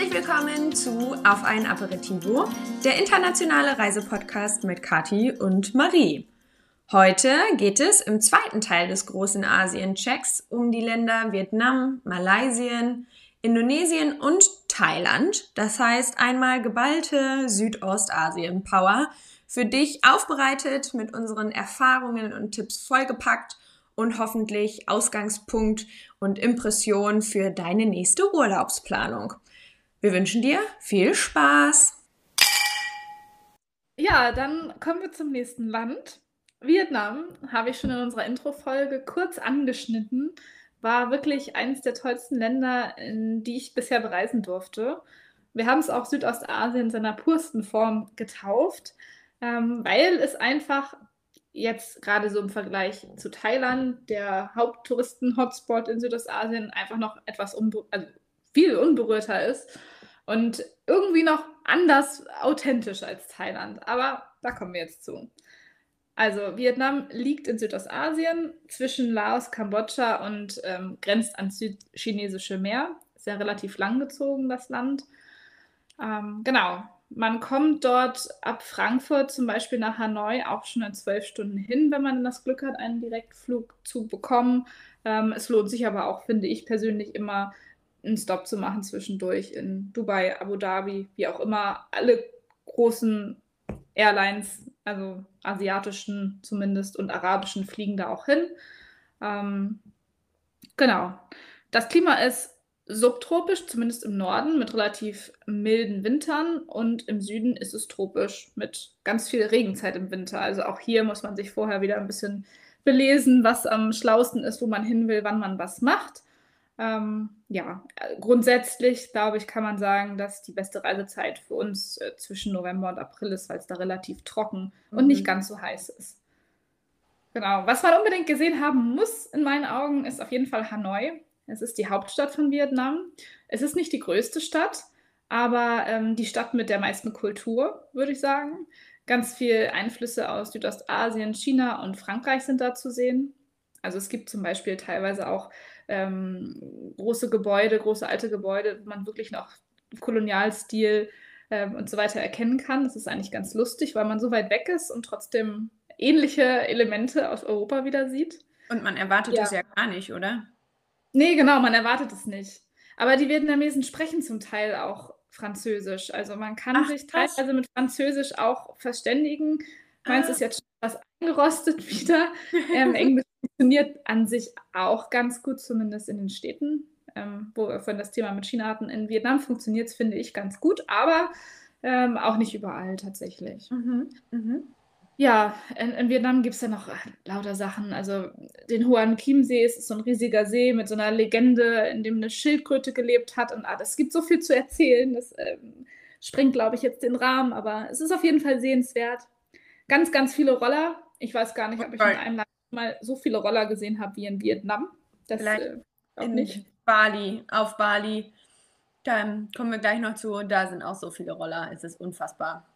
Herzlich willkommen zu Auf ein Aperitivo, der internationale Reisepodcast mit Kati und Marie. Heute geht es im zweiten Teil des großen Asien-Checks um die Länder Vietnam, Malaysien, Indonesien und Thailand. Das heißt einmal geballte Südostasien-Power für dich aufbereitet mit unseren Erfahrungen und Tipps vollgepackt und hoffentlich Ausgangspunkt und Impression für deine nächste Urlaubsplanung. Wir wünschen dir viel Spaß! Ja, dann kommen wir zum nächsten Land. Vietnam habe ich schon in unserer Intro-Folge kurz angeschnitten. War wirklich eines der tollsten Länder, in die ich bisher bereisen durfte. Wir haben es auch Südostasien in seiner pursten Form getauft, ähm, weil es einfach jetzt gerade so im Vergleich zu Thailand, der Haupttouristen-Hotspot in Südostasien, einfach noch etwas also viel unberührter ist und irgendwie noch anders authentisch als Thailand. Aber da kommen wir jetzt zu. Also Vietnam liegt in Südostasien zwischen Laos, Kambodscha und ähm, grenzt ans südchinesische Meer. Ist ja relativ langgezogen, das Land. Ähm, genau, man kommt dort ab Frankfurt zum Beispiel nach Hanoi auch schon in zwölf Stunden hin, wenn man das Glück hat, einen Direktflug zu bekommen. Ähm, es lohnt sich aber auch, finde ich persönlich, immer einen Stop zu machen zwischendurch in Dubai, Abu Dhabi, wie auch immer. Alle großen Airlines, also asiatischen zumindest und arabischen, fliegen da auch hin. Ähm, genau. Das Klima ist subtropisch, zumindest im Norden, mit relativ milden Wintern und im Süden ist es tropisch mit ganz viel Regenzeit im Winter. Also auch hier muss man sich vorher wieder ein bisschen belesen, was am schlausten ist, wo man hin will, wann man was macht. Ähm, ja, grundsätzlich glaube ich, kann man sagen, dass die beste Reisezeit für uns äh, zwischen November und April ist, weil es da relativ trocken mhm. und nicht mhm. ganz so heiß ist. Genau. Was man unbedingt gesehen haben muss, in meinen Augen, ist auf jeden Fall Hanoi. Es ist die Hauptstadt von Vietnam. Es ist nicht die größte Stadt, aber ähm, die Stadt mit der meisten Kultur, würde ich sagen. Ganz viele Einflüsse aus Südostasien, China und Frankreich sind da zu sehen. Also es gibt zum Beispiel teilweise auch ähm, große Gebäude, große alte Gebäude, wo man wirklich noch Kolonialstil ähm, und so weiter erkennen kann. Das ist eigentlich ganz lustig, weil man so weit weg ist und trotzdem ähnliche Elemente aus Europa wieder sieht. Und man erwartet ja. das ja gar nicht, oder? Nee, genau, man erwartet es nicht. Aber die Vietnamesen sprechen zum Teil auch Französisch. Also man kann Ach, sich teilweise mit Französisch auch verständigen. Meins ah. ist jetzt schon was eingerostet wieder. Ähm, Englisch funktioniert an sich auch ganz gut, zumindest in den Städten, ähm, wo wir von das Thema mit China hatten. In Vietnam funktioniert es, finde ich, ganz gut, aber ähm, auch nicht überall tatsächlich. Mhm. Mhm. Ja, in, in Vietnam gibt es ja noch äh, lauter Sachen. Also den Huan Kim See ist so ein riesiger See mit so einer Legende, in dem eine Schildkröte gelebt hat. Und ah, es gibt so viel zu erzählen. Das ähm, sprengt, glaube ich, jetzt den Rahmen, aber es ist auf jeden Fall sehenswert. Ganz, ganz viele Roller. Ich weiß gar nicht, ob ich in einem Land mal so viele Roller gesehen habe wie in Vietnam. Das Vielleicht äh, in nicht. Bali, auf Bali. Dann kommen wir gleich noch zu. Da sind auch so viele Roller. Es ist unfassbar.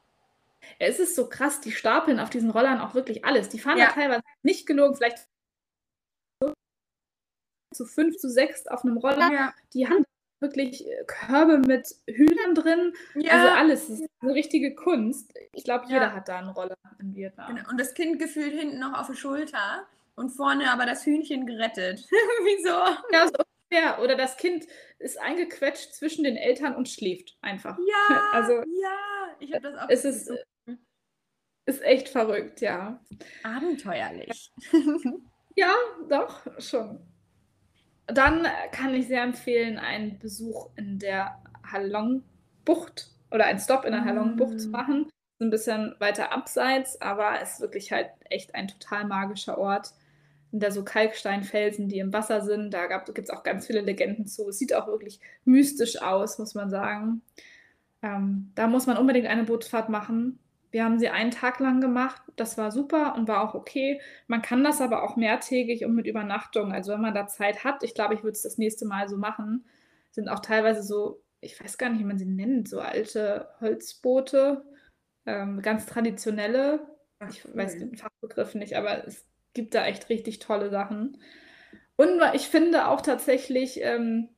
Es ist so krass, die stapeln auf diesen Rollern auch wirklich alles. Die fahren ja, teilweise nicht gelogen, vielleicht zu fünf, zu sechs auf einem Roller. Ja. Die haben wirklich äh, Körbe mit Hühnern drin. Ja. Also alles. Das ist eine richtige Kunst. Ich glaube, jeder ja. hat da einen Roller in Vietnam. Genau. Und das Kind gefühlt hinten noch auf der Schulter und vorne aber das Hühnchen gerettet. Wieso? Ja, so ungefähr. Oder das Kind ist eingequetscht zwischen den Eltern und schläft einfach. Ja, also, ja, ich habe das auch. Es ist, ist echt verrückt, ja. Abenteuerlich. ja, doch, schon. Dann kann ich sehr empfehlen, einen Besuch in der Halong-Bucht oder einen Stop in der Halong-Bucht zu machen. Ein bisschen weiter abseits, aber es ist wirklich halt echt ein total magischer Ort. In der so Kalksteinfelsen, die im Wasser sind, da gibt es auch ganz viele Legenden zu. Es sieht auch wirklich mystisch aus, muss man sagen. Ähm, da muss man unbedingt eine Bootsfahrt machen. Wir haben sie einen Tag lang gemacht. Das war super und war auch okay. Man kann das aber auch mehrtägig und mit Übernachtung. Also wenn man da Zeit hat, ich glaube, ich würde es das nächste Mal so machen. Sind auch teilweise so, ich weiß gar nicht, wie man sie nennt, so alte Holzboote, ähm, ganz traditionelle. Ich weiß den Fachbegriff nicht, aber es gibt da echt richtig tolle Sachen. Und ich finde auch tatsächlich, ähm,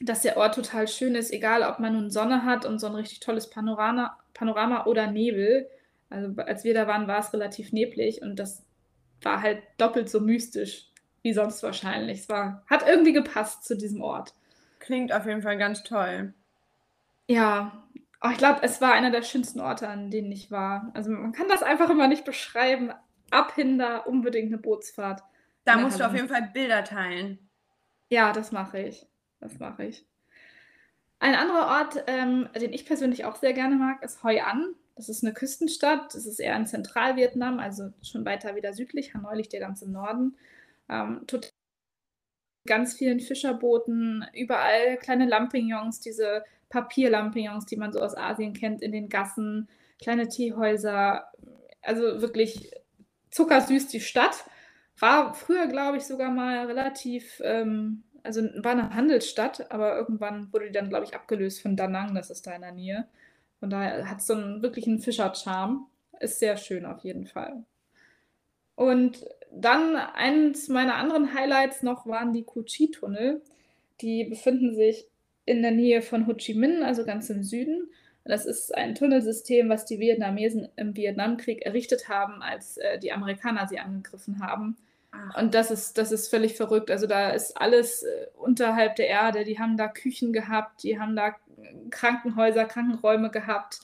dass der Ort total schön ist, egal ob man nun Sonne hat und so ein richtig tolles Panorama, Panorama oder Nebel. Also als wir da waren, war es relativ neblig und das war halt doppelt so mystisch wie sonst wahrscheinlich. Es war, hat irgendwie gepasst zu diesem Ort. Klingt auf jeden Fall ganz toll. Ja, oh, ich glaube, es war einer der schönsten Orte, an denen ich war. Also man kann das einfach immer nicht beschreiben. Abhinder, unbedingt eine Bootsfahrt. Da musst du auf jeden Fall Bilder teilen. Ja, das mache ich. Das mache ich. Ein anderer Ort, ähm, den ich persönlich auch sehr gerne mag, ist Hoi An. Das ist eine Küstenstadt. Das ist eher in Zentralvietnam, also schon weiter wieder südlich. Hanoi liegt ja ganz im Norden. Ähm, total ganz vielen Fischerbooten, überall kleine Lampignons, diese Papierlampignons, die man so aus Asien kennt, in den Gassen, kleine Teehäuser. Also wirklich zuckersüß die Stadt. War früher, glaube ich, sogar mal relativ, ähm, also war eine Handelsstadt, aber irgendwann wurde die dann, glaube ich, abgelöst von Da Nang, das ist da in der Nähe. Von daher hat es so einen wirklichen Fischercharme. Ist sehr schön auf jeden Fall. Und dann eines meiner anderen Highlights noch waren die Cu-Chi-Tunnel. Die befinden sich in der Nähe von Ho Chi Minh, also ganz im Süden. Das ist ein Tunnelsystem, was die Vietnamesen im Vietnamkrieg errichtet haben, als äh, die Amerikaner sie angegriffen haben. Ach. Und das ist, das ist völlig verrückt. Also da ist alles äh, unterhalb der Erde. Die haben da Küchen gehabt, die haben da Krankenhäuser, Krankenräume gehabt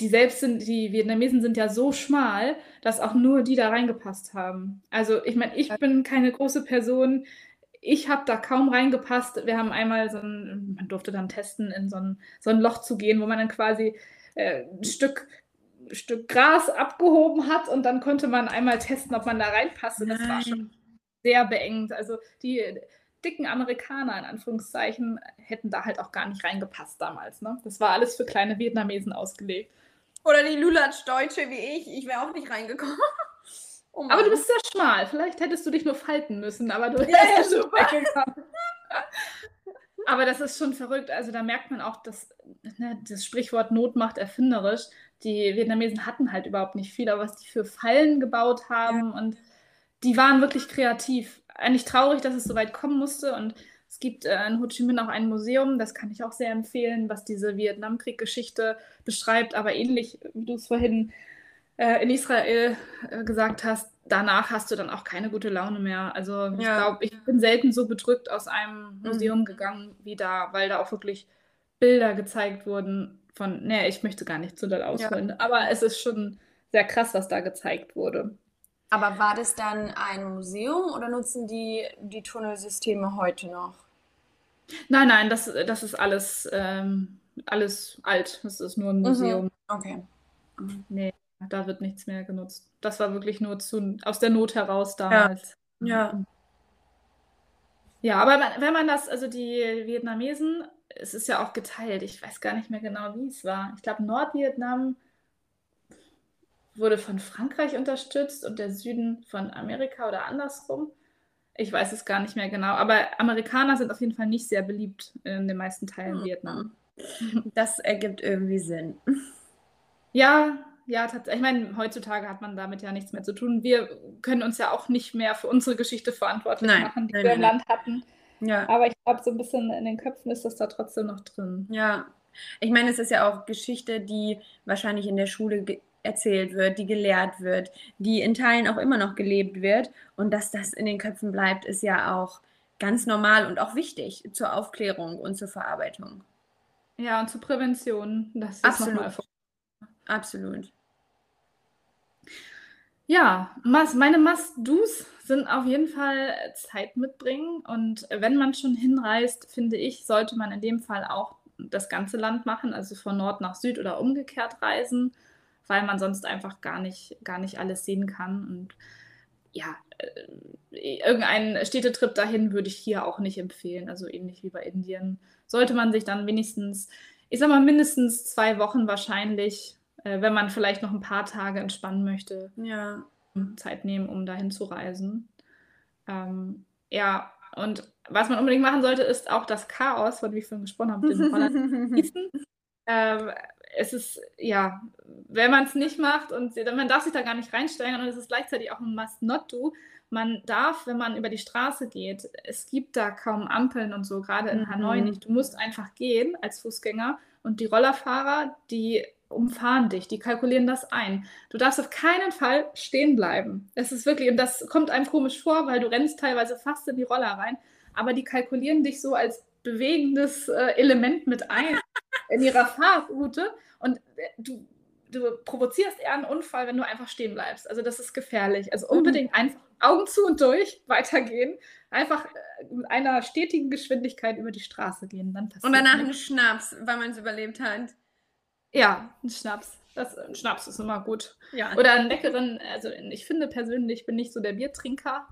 die selbst sind, die Vietnamesen sind ja so schmal, dass auch nur die da reingepasst haben. Also ich meine, ich bin keine große Person. Ich habe da kaum reingepasst. Wir haben einmal so ein, man durfte dann testen, in so ein, so ein Loch zu gehen, wo man dann quasi äh, ein Stück, Stück Gras abgehoben hat und dann konnte man einmal testen, ob man da reinpasst. Und das war schon sehr beengt. Also die dicken Amerikaner in Anführungszeichen hätten da halt auch gar nicht reingepasst damals. Ne? Das war alles für kleine Vietnamesen ausgelegt. Oder die Lulatsch-Deutsche wie ich. Ich wäre auch nicht reingekommen. Oh aber du bist sehr schmal. Vielleicht hättest du dich nur falten müssen, aber du ja, wärst ja, weggekommen. aber das ist schon verrückt. Also da merkt man auch, dass ne, das Sprichwort Not macht erfinderisch. Die Vietnamesen hatten halt überhaupt nicht viel, aber was die für Fallen gebaut haben ja. und die waren wirklich kreativ. Eigentlich traurig, dass es so weit kommen musste und es gibt äh, in Ho Chi Minh auch ein Museum, das kann ich auch sehr empfehlen, was diese Vietnamkrieg-Geschichte beschreibt, aber ähnlich, wie du es vorhin äh, in Israel äh, gesagt hast, danach hast du dann auch keine gute Laune mehr. Also ja. ich glaube, ich bin selten so bedrückt aus einem mhm. Museum mhm. gegangen wie da, weil da auch wirklich Bilder gezeigt wurden von, nee, ich möchte gar nicht zu doll ausholen, ja. aber es ist schon sehr krass, was da gezeigt wurde. Aber war das dann ein Museum oder nutzen die die Tunnelsysteme heute noch? Nein, nein, das, das ist alles, ähm, alles alt. Das ist nur ein mhm. Museum. Mhm. Okay. Nee, da wird nichts mehr genutzt. Das war wirklich nur zu, aus der Not heraus damals. Ja. ja. Ja, aber wenn man das, also die Vietnamesen, es ist ja auch geteilt. Ich weiß gar nicht mehr genau, wie es war. Ich glaube, Nordvietnam wurde von Frankreich unterstützt und der Süden von Amerika oder andersrum. Ich weiß es gar nicht mehr genau, aber Amerikaner sind auf jeden Fall nicht sehr beliebt in den meisten Teilen mhm. Vietnam. Das ergibt irgendwie Sinn. Ja, ja, tatsächlich. Ich meine, heutzutage hat man damit ja nichts mehr zu tun. Wir können uns ja auch nicht mehr für unsere Geschichte verantwortlich nein, machen, die nein, wir im Land hatten. Ja. Aber ich glaube, so ein bisschen in den Köpfen ist das da trotzdem noch drin. Ja. Ich meine, es ist ja auch Geschichte, die wahrscheinlich in der Schule erzählt wird, die gelehrt wird, die in Teilen auch immer noch gelebt wird. Und dass das in den Köpfen bleibt, ist ja auch ganz normal und auch wichtig zur Aufklärung und zur Verarbeitung. Ja, und zur Prävention. Das ist Absolut. Absolut. Ja, meine Must-Dos sind auf jeden Fall Zeit mitbringen. Und wenn man schon hinreist, finde ich, sollte man in dem Fall auch das ganze Land machen, also von Nord nach Süd oder umgekehrt reisen weil man sonst einfach gar nicht, gar nicht alles sehen kann. Und ja, äh, irgendeinen Städtetrip dahin würde ich hier auch nicht empfehlen. Also ähnlich wie bei Indien. Sollte man sich dann wenigstens, ich sag mal, mindestens zwei Wochen wahrscheinlich, äh, wenn man vielleicht noch ein paar Tage entspannen möchte, ja. Zeit nehmen, um dahin zu reisen. Ähm, ja, und was man unbedingt machen sollte, ist auch das Chaos, von dem ich vorhin gesprochen habe, mit den ähm, es ist, ja, wenn man es nicht macht und man darf sich da gar nicht reinsteigern und es ist gleichzeitig auch ein Must-Not-Do. Man darf, wenn man über die Straße geht, es gibt da kaum Ampeln und so, gerade in mhm. Hanoi nicht. Du musst einfach gehen als Fußgänger und die Rollerfahrer, die umfahren dich, die kalkulieren das ein. Du darfst auf keinen Fall stehen bleiben. Es ist wirklich, und das kommt einem komisch vor, weil du rennst teilweise fast in die Roller rein, aber die kalkulieren dich so als bewegendes äh, Element mit ein in ihrer Fahrroute und äh, du, du provozierst eher einen Unfall, wenn du einfach stehen bleibst. Also das ist gefährlich. Also mhm. unbedingt einfach Augen zu und durch weitergehen. Einfach äh, mit einer stetigen Geschwindigkeit über die Straße gehen. Dann und danach einen Schnaps, weil man es überlebt hat. Ja, ein Schnaps. Das, ein Schnaps ist immer gut. Ja. Oder einen leckeren, also ich finde persönlich, ich bin nicht so der Biertrinker.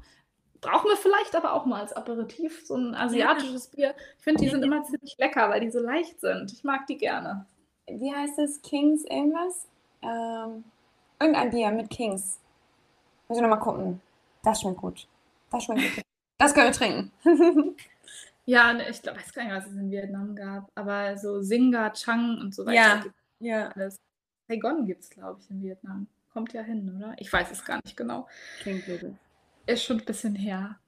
Brauchen wir vielleicht aber auch mal als Aperitif so ein asiatisches ja. Bier. Ich finde, die sind immer ziemlich lecker, weil die so leicht sind. Ich mag die gerne. Wie heißt es? Kings irgendwas? Ähm, irgendein Bier mit Kings. Muss ich nochmal gucken. Das schmeckt gut. Das schmeckt gut. Das können wir trinken. ja, ne, ich glaube, weiß gar nicht, was es in Vietnam gab. Aber so Singa, Chang und so weiter. Ja, ja. Alles. Saigon gibt es, glaube ich, in Vietnam. Kommt ja hin, oder? Ich weiß es gar nicht genau. Klingt blöd. Ist schon ein bisschen her.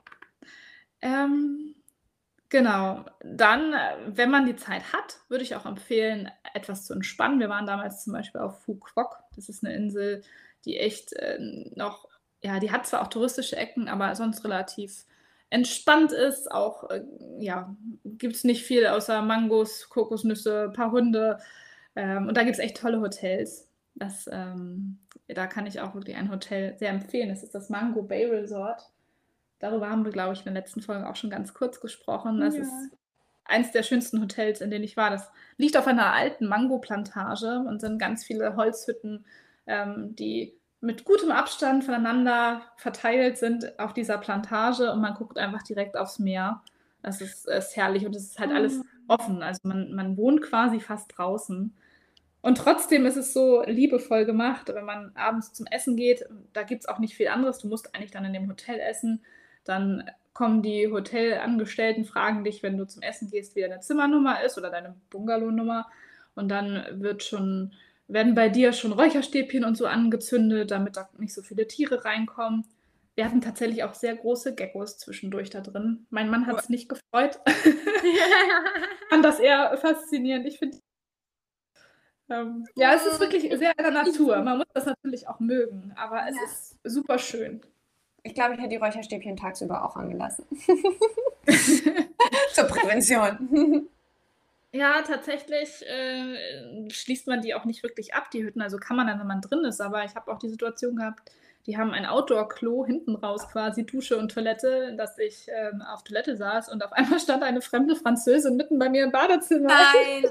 Ähm, genau. Dann, wenn man die Zeit hat, würde ich auch empfehlen, etwas zu entspannen. Wir waren damals zum Beispiel auf Phu Quoc. Das ist eine Insel, die echt äh, noch, ja, die hat zwar auch touristische Ecken, aber sonst relativ entspannt ist. Auch, äh, ja, gibt es nicht viel außer Mangos, Kokosnüsse, ein paar Hunde. Ähm, und da gibt es echt tolle Hotels. Das, ähm, da kann ich auch wirklich ein Hotel sehr empfehlen. Das ist das Mango Bay Resort. Darüber haben wir, glaube ich, in der letzten Folge auch schon ganz kurz gesprochen. Das ja. ist eins der schönsten Hotels, in denen ich war. Das liegt auf einer alten Mango-Plantage und sind ganz viele Holzhütten, ähm, die mit gutem Abstand voneinander verteilt sind auf dieser Plantage und man guckt einfach direkt aufs Meer. Das ist, ist herrlich und es ist halt alles ah. offen. Also man, man wohnt quasi fast draußen. Und trotzdem ist es so liebevoll gemacht, wenn man abends zum Essen geht, da gibt es auch nicht viel anderes. Du musst eigentlich dann in dem Hotel essen. Dann kommen die Hotelangestellten, fragen dich, wenn du zum Essen gehst, wie deine Zimmernummer ist oder deine Bungalownummer. Und dann wird schon, werden bei dir schon Räucherstäbchen und so angezündet, damit da nicht so viele Tiere reinkommen. Wir hatten tatsächlich auch sehr große Geckos zwischendurch da drin. Mein Mann hat es nicht gefreut. Fand das eher faszinierend. Ich finde ja, es ist wirklich sehr in der Natur. Man muss das natürlich auch mögen, aber es ja. ist super schön. Ich glaube, ich hätte die Räucherstäbchen tagsüber auch angelassen. Zur Prävention. Ja, tatsächlich äh, schließt man die auch nicht wirklich ab, die Hütten. Also kann man dann, wenn man drin ist. Aber ich habe auch die Situation gehabt, die haben ein Outdoor-Klo hinten raus, quasi Dusche und Toilette, dass ich ähm, auf Toilette saß und auf einmal stand eine fremde Französin mitten bei mir im Badezimmer. Nein!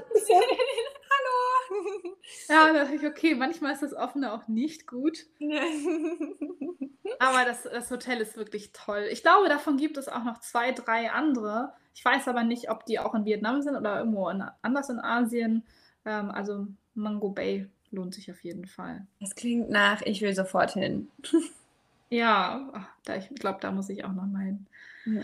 Ja, da dachte ich, okay, manchmal ist das Offene auch nicht gut. Aber das, das Hotel ist wirklich toll. Ich glaube, davon gibt es auch noch zwei, drei andere. Ich weiß aber nicht, ob die auch in Vietnam sind oder irgendwo in, anders in Asien. Ähm, also Mango Bay lohnt sich auf jeden Fall. Das klingt nach, ich will sofort hin. ja, ach, da, ich glaube, da muss ich auch noch mal hin. Ja.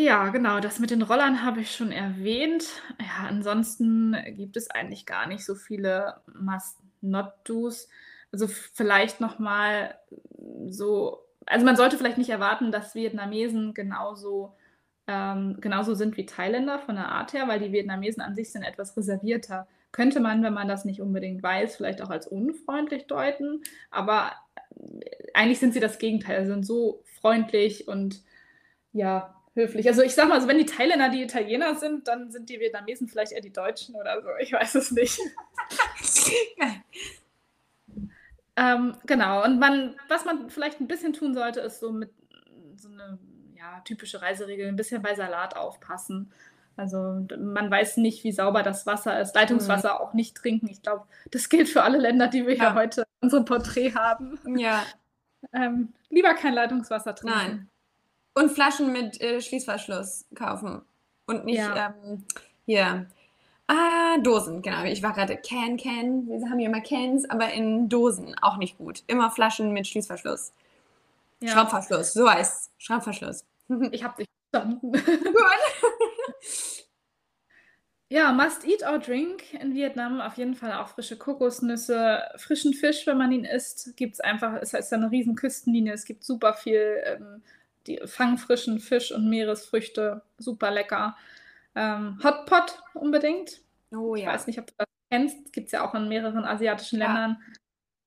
Ja, genau, das mit den Rollern habe ich schon erwähnt. Ja, ansonsten gibt es eigentlich gar nicht so viele Must-Not-Dos. Also vielleicht noch mal so also man sollte vielleicht nicht erwarten, dass Vietnamesen genauso ähm, genauso sind wie Thailänder von der Art her, weil die Vietnamesen an sich sind etwas reservierter. Könnte man, wenn man das nicht unbedingt weiß, vielleicht auch als unfreundlich deuten, aber eigentlich sind sie das Gegenteil, sind so freundlich und ja, höflich. Also ich sag mal, also wenn die Thailänder die Italiener sind, dann sind die Vietnamesen vielleicht eher die Deutschen oder so. Ich weiß es nicht. ähm, genau. Und man, was man vielleicht ein bisschen tun sollte, ist so mit so eine ja, typische Reiseregel, ein bisschen bei Salat aufpassen. Also man weiß nicht, wie sauber das Wasser ist. Leitungswasser mhm. auch nicht trinken. Ich glaube, das gilt für alle Länder, die wir ja. hier heute in unserem Porträt haben. Ja. Ähm, lieber kein Leitungswasser trinken. Nein. Und Flaschen mit äh, Schließverschluss kaufen. Und nicht ja. ähm, hier. Ah, Dosen, genau. Ich war gerade Can, Can. Wir haben hier immer Cans, aber in Dosen auch nicht gut. Immer Flaschen mit Schließverschluss. Ja. Schraubverschluss, so heißt Schraubverschluss. Ich habe dich verstanden. Gut. Ja, must eat or drink in Vietnam. Auf jeden Fall auch frische Kokosnüsse, frischen Fisch, wenn man ihn isst. Gibt es einfach, es ist eine riesen Küstenlinie. Es gibt super viel ähm, die fangfrischen Fisch und Meeresfrüchte. Super lecker. Ähm, Hotpot unbedingt. Oh Ich ja. weiß nicht, ob du das kennst. Gibt es ja auch in mehreren asiatischen Ja. Ländern.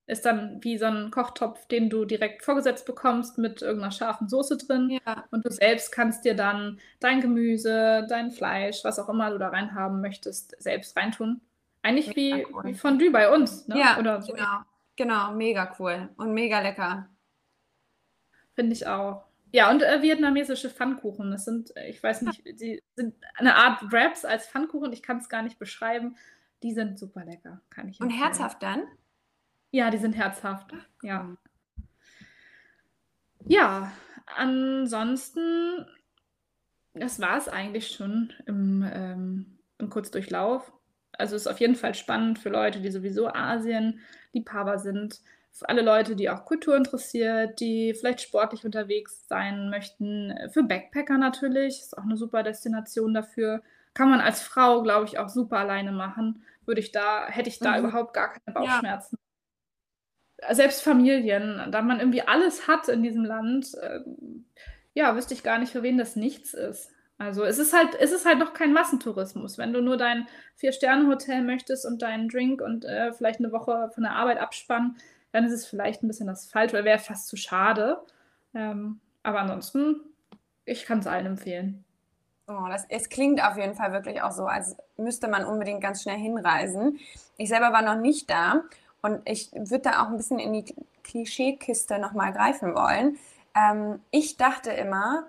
Ist dann wie so ein Kochtopf, den du direkt vorgesetzt bekommst mit irgendeiner scharfen Soße drin. Ja. Und du selbst kannst dir dann dein Gemüse, dein Fleisch, was auch immer du da rein haben möchtest, selbst reintun. Eigentlich wie, cool. wie Fondue bei uns, ne? Ja, Oder so. genau. Genau, mega cool und mega lecker. Finde ich auch. Ja, und äh, vietnamesische Pfannkuchen. Das sind, äh, ich weiß nicht, die sind eine Art Wraps als Pfannkuchen. Ich kann es gar nicht beschreiben. Die sind super lecker, kann ich Und empfehlen. herzhaft dann? Ja, die sind herzhaft. Ja. Ja, ansonsten, das war es eigentlich schon im, ähm, im Kurzdurchlauf. Also ist auf jeden Fall spannend für Leute, die sowieso Asien-Liebhaber sind, für alle Leute, die auch Kultur interessiert, die vielleicht sportlich unterwegs sein möchten, für Backpacker natürlich, ist auch eine super Destination dafür. Kann man als Frau, glaube ich, auch super alleine machen. Würde ich da, hätte ich da Mhm. überhaupt gar keine Ja. Bauchschmerzen selbst Familien, da man irgendwie alles hat in diesem Land, ähm, ja, wüsste ich gar nicht, für wen das nichts ist. Also es ist halt, es ist halt noch kein Massentourismus. Wenn du nur dein Vier-Sterne-Hotel möchtest und deinen Drink und äh, vielleicht eine Woche von der Arbeit abspannen, dann ist es vielleicht ein bisschen das Falsche, weil wäre fast zu schade. Ähm, aber ansonsten, ich kann es allen empfehlen. Oh, das, es klingt auf jeden Fall wirklich auch so, als müsste man unbedingt ganz schnell hinreisen. Ich selber war noch nicht da und ich würde da auch ein bisschen in die Klischeekiste nochmal greifen wollen. Ähm, ich dachte immer,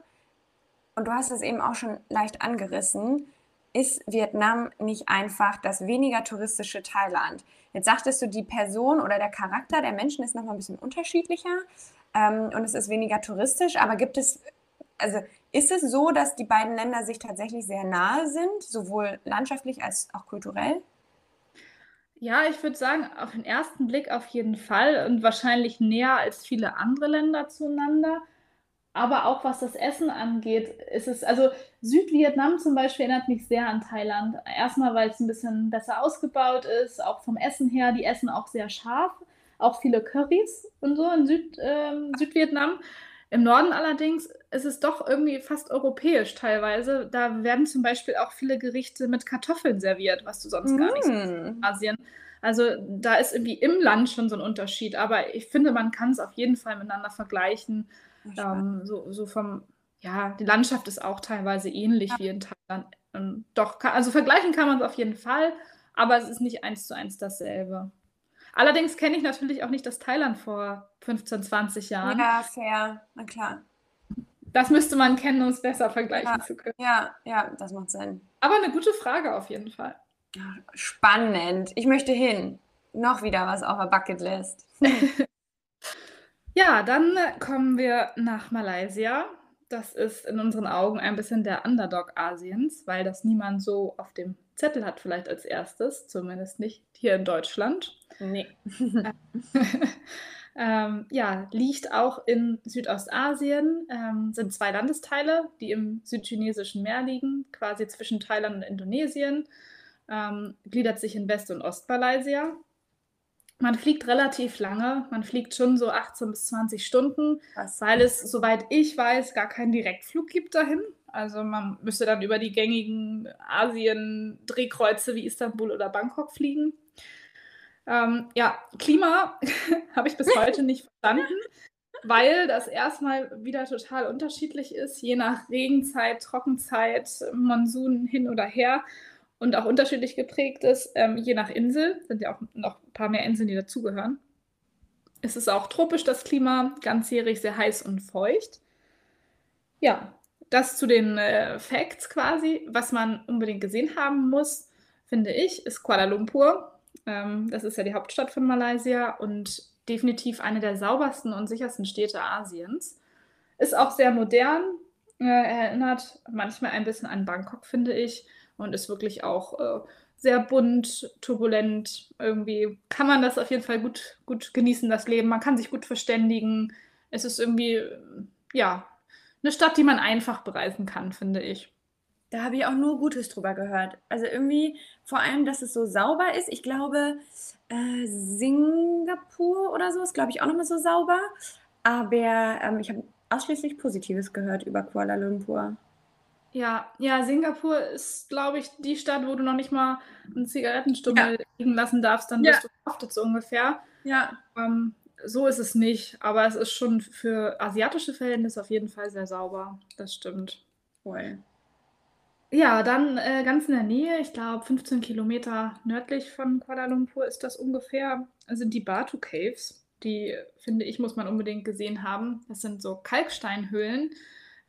und du hast es eben auch schon leicht angerissen, ist Vietnam nicht einfach das weniger touristische Thailand? Jetzt sagtest du, die Person oder der Charakter der Menschen ist nochmal ein bisschen unterschiedlicher ähm, und es ist weniger touristisch, aber gibt es, also ist es so, dass die beiden Länder sich tatsächlich sehr nahe sind, sowohl landschaftlich als auch kulturell? Ja, ich würde sagen, auf den ersten Blick auf jeden Fall und wahrscheinlich näher als viele andere Länder zueinander. Aber auch was das Essen angeht, ist es, also Südvietnam zum Beispiel erinnert mich sehr an Thailand. Erstmal, weil es ein bisschen besser ausgebaut ist, auch vom Essen her, die essen auch sehr scharf, auch viele Currys und so in Süd, ähm, Südvietnam. Im Norden allerdings ist es doch irgendwie fast europäisch teilweise. Da werden zum Beispiel auch viele Gerichte mit Kartoffeln serviert, was du sonst gar nicht siehst in Mm. Asien. Also da ist irgendwie im Land schon so ein Unterschied. Aber ich finde, man kann es auf jeden Fall miteinander vergleichen. Ähm, so, so vom, ja, die Landschaft ist auch teilweise ähnlich wie in Thailand. Ähm, doch, kann, also vergleichen kann man es auf jeden Fall, aber es ist nicht eins zu eins dasselbe. Allerdings kenne ich natürlich auch nicht das Thailand vor 15, 20 Jahren. Ja, fair, na klar. Das müsste man kennen, um es besser vergleichen Ja. zu können. Ja, ja, das macht Sinn. Aber eine gute Frage auf jeden Fall. Ja, Spannend. Ich möchte hin. Noch wieder was auf der Bucketlist. Ja, dann äh, kommen wir nach Malaysia. Das ist in unseren Augen ein bisschen der Underdog Asiens, weil das niemand so auf dem Zettel hat, vielleicht als erstes, zumindest nicht hier in Deutschland. Nee. ähm, ja, liegt auch in Südostasien, ähm, sind zwei Landesteile, die im südchinesischen Meer liegen, quasi zwischen Thailand und Indonesien, ähm, gliedert sich in West- und Ostmalaysia. Man fliegt relativ lange, man fliegt schon so 18 bis 20 Stunden, Was? weil es, soweit ich weiß, gar keinen Direktflug gibt dahin. Also man müsste dann über die gängigen Asien-Drehkreuze wie Istanbul oder Bangkok fliegen. Ähm, ja, Klima habe ich bis heute nicht verstanden, weil das erstmal wieder total unterschiedlich ist, je nach Regenzeit, Trockenzeit, Monsun hin oder her und auch unterschiedlich geprägt ist, ähm, je nach Insel. Sind ja auch noch ein paar mehr Inseln, die dazugehören. Es ist auch tropisch, das Klima, ganzjährig sehr heiß und feucht. Ja, das zu den äh, Facts quasi. Was man unbedingt gesehen haben muss, finde ich, ist Kuala Lumpur. Ähm, das ist ja die Hauptstadt von Malaysia und definitiv eine der saubersten und sichersten Städte Asiens. Ist auch sehr modern, äh, erinnert manchmal ein bisschen an Bangkok, finde ich. Und ist wirklich auch äh, sehr bunt, turbulent. Irgendwie kann man das auf jeden Fall gut, gut genießen, das Leben. Man kann sich gut verständigen. Es ist irgendwie, äh, ja, eine Stadt, die man einfach bereisen kann, finde ich. Da habe ich auch nur Gutes drüber gehört. Also irgendwie, vor allem, dass es so sauber ist. Ich glaube, äh, Singapur oder so ist, glaube ich, auch nochmal so sauber. Aber ähm, ich habe ausschließlich Positives gehört über Kuala Lumpur. Ja, ja, Singapur ist, glaube ich, die Stadt, wo du noch nicht mal einen Zigarettenstummel ja. liegen lassen darfst, dann ja. bist du verhaftet so ungefähr. Ja. Ähm, so ist es nicht, aber es ist schon für asiatische Verhältnisse auf jeden Fall sehr sauber. Das stimmt. Cool. Ja, dann äh, ganz in der Nähe, ich glaube 15 Kilometer nördlich von Kuala Lumpur ist das ungefähr, sind die Batu Caves. Die, finde ich, muss man unbedingt gesehen haben. Das sind so Kalksteinhöhlen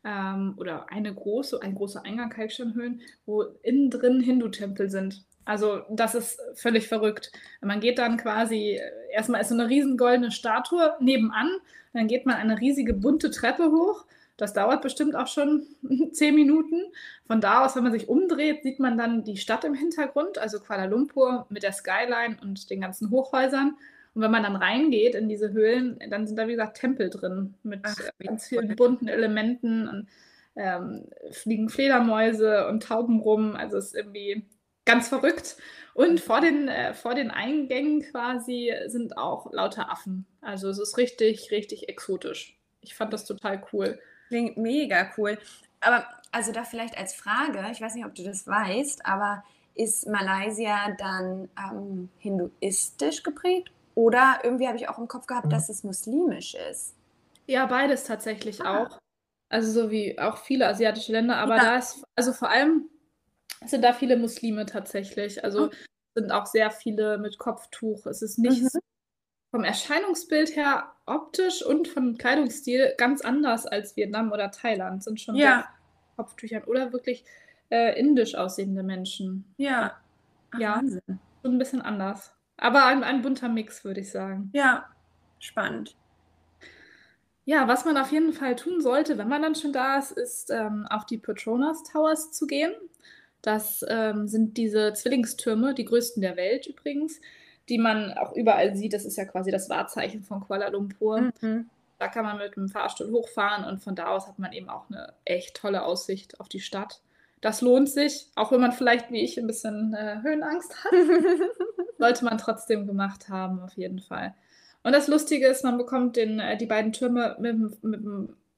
ähm, oder eine große, ein großer Eingang Kalksteinhöhlen, wo innen drin Hindu-Tempel sind. Also das ist völlig verrückt. Man geht dann quasi, erstmal ist so eine riesen goldene Statue nebenan, dann geht man eine riesige bunte Treppe hoch. Das dauert bestimmt auch schon zehn Minuten. Von da aus, wenn man sich umdreht, sieht man dann die Stadt im Hintergrund, also Kuala Lumpur mit der Skyline und den ganzen Hochhäusern. Und wenn man dann reingeht in diese Höhlen, dann sind da, wie gesagt, Tempel drin mit Ach, ganz vielen bunten Elementen und ähm, fliegen Fledermäuse und Tauben rum. Also es ist irgendwie ganz verrückt. Und vor den, äh, vor den Eingängen quasi sind auch lauter Affen. Also es ist richtig, richtig exotisch. Ich fand das total cool. Klingt mega cool. Aber also da vielleicht als Frage, ich weiß nicht, ob du das weißt, aber ist Malaysia dann ähm, hinduistisch geprägt oder irgendwie habe ich auch im Kopf gehabt, dass es muslimisch ist. Ja, beides tatsächlich ah. auch. Also so wie auch viele asiatische Länder, aber ja. da ist, also vor allem sind da viele Muslime tatsächlich. Also okay. sind auch sehr viele mit Kopftuch. Es ist nicht mhm. vom Erscheinungsbild her optisch und vom Kleidungsstil ganz anders als Vietnam oder Thailand. Sind schon ja. Kopftüchern oder wirklich äh, indisch aussehende Menschen. Ja. Ach, ja. Wahnsinn. Schon ein bisschen anders. Aber ein, ein bunter Mix, würde ich sagen. Ja, spannend. Ja, was man auf jeden Fall tun sollte, wenn man dann schon da ist, ist ähm, auf die Petronas Towers zu gehen. Das ähm, sind diese Zwillingstürme, die größten der Welt übrigens, die man auch überall sieht. Das ist ja quasi das Wahrzeichen von Kuala Lumpur. Mhm. Da kann man mit dem Fahrstuhl hochfahren und von da aus hat man eben auch eine echt tolle Aussicht auf die Stadt. Das lohnt sich, auch wenn man vielleicht wie ich ein bisschen äh, Höhenangst hat. sollte man trotzdem gemacht haben, auf jeden Fall. Und das Lustige ist, man bekommt den, äh, die beiden Türme mit, mit,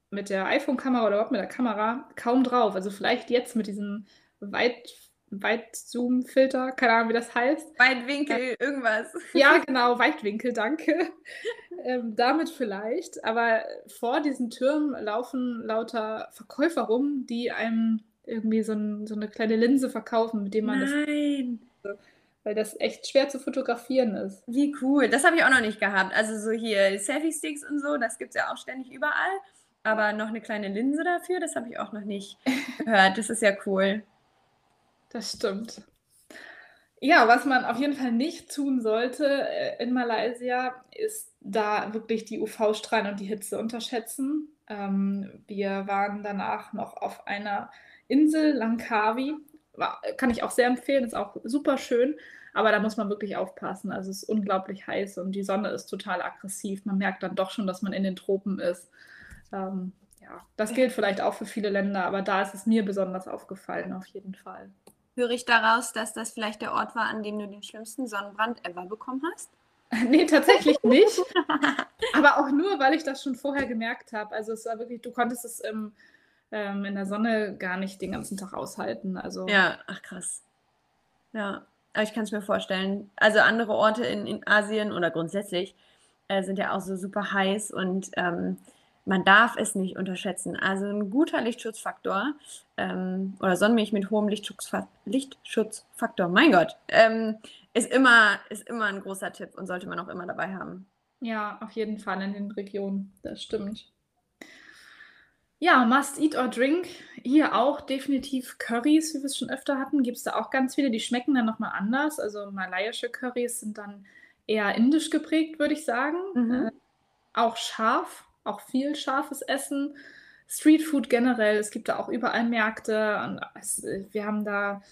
mit der iPhone-Kamera oder überhaupt mit der Kamera kaum drauf. Also vielleicht jetzt mit diesem Weit, Weitzoom-Filter, keine Ahnung, wie das heißt. Weitwinkel, ja. irgendwas. Ja, genau, Weitwinkel, danke. ähm, damit vielleicht, aber vor diesen Türmen laufen lauter Verkäufer rum, die einem irgendwie so, ein, so eine kleine Linse verkaufen, mit dem man Nein. das weil das echt schwer zu fotografieren ist. Wie cool. Das habe ich auch noch nicht gehabt. Also so hier Selfie-Sticks und so, das gibt es ja auch ständig überall. Aber noch eine kleine Linse dafür, das habe ich auch noch nicht gehört. Das ist ja cool. Das stimmt. Ja, was man auf jeden Fall nicht tun sollte äh, in Malaysia, ist da wirklich die UV-Strahlen und die Hitze unterschätzen. Ähm, wir waren danach noch auf einer Insel, Langkawi, kann ich auch sehr empfehlen, ist auch super schön. Aber da muss man wirklich aufpassen. Also es ist unglaublich heiß und die Sonne ist total aggressiv. Man merkt dann doch schon, dass man in den Tropen ist. Ähm, ja, das gilt vielleicht auch für viele Länder, aber da ist es mir besonders aufgefallen, auf jeden Fall. Höre ich daraus, dass das vielleicht der Ort war, an dem du den schlimmsten Sonnenbrand ever bekommen hast? nee, tatsächlich nicht. aber auch nur, weil ich das schon vorher gemerkt habe. Also es war wirklich, du konntest es im ähm, in der Sonne gar nicht den ganzen Tag aushalten. Also ja, ach krass. Ja, aber ich kann es mir vorstellen. Also andere Orte in, in Asien oder grundsätzlich äh, sind ja auch so super heiß und ähm, man darf es nicht unterschätzen. Also ein guter Lichtschutzfaktor ähm, oder Sonnenmilch mit hohem Lichtschutzfa Lichtschutzfaktor, mein Gott, ähm, ist, immer, ist immer ein großer Tipp und sollte man auch immer dabei haben. Ja, auf jeden Fall in den Regionen, das stimmt. Ja, Must Eat or Drink. Hier auch definitiv Currys, wie wir es schon öfter hatten. Gibt es da auch ganz viele, die schmecken dann nochmal anders. Also malayische Currys sind dann eher indisch geprägt, würde ich sagen. Mhm. Äh, auch scharf, auch viel scharfes Essen. Streetfood generell, es gibt da auch überall Märkte. Und es, wir haben da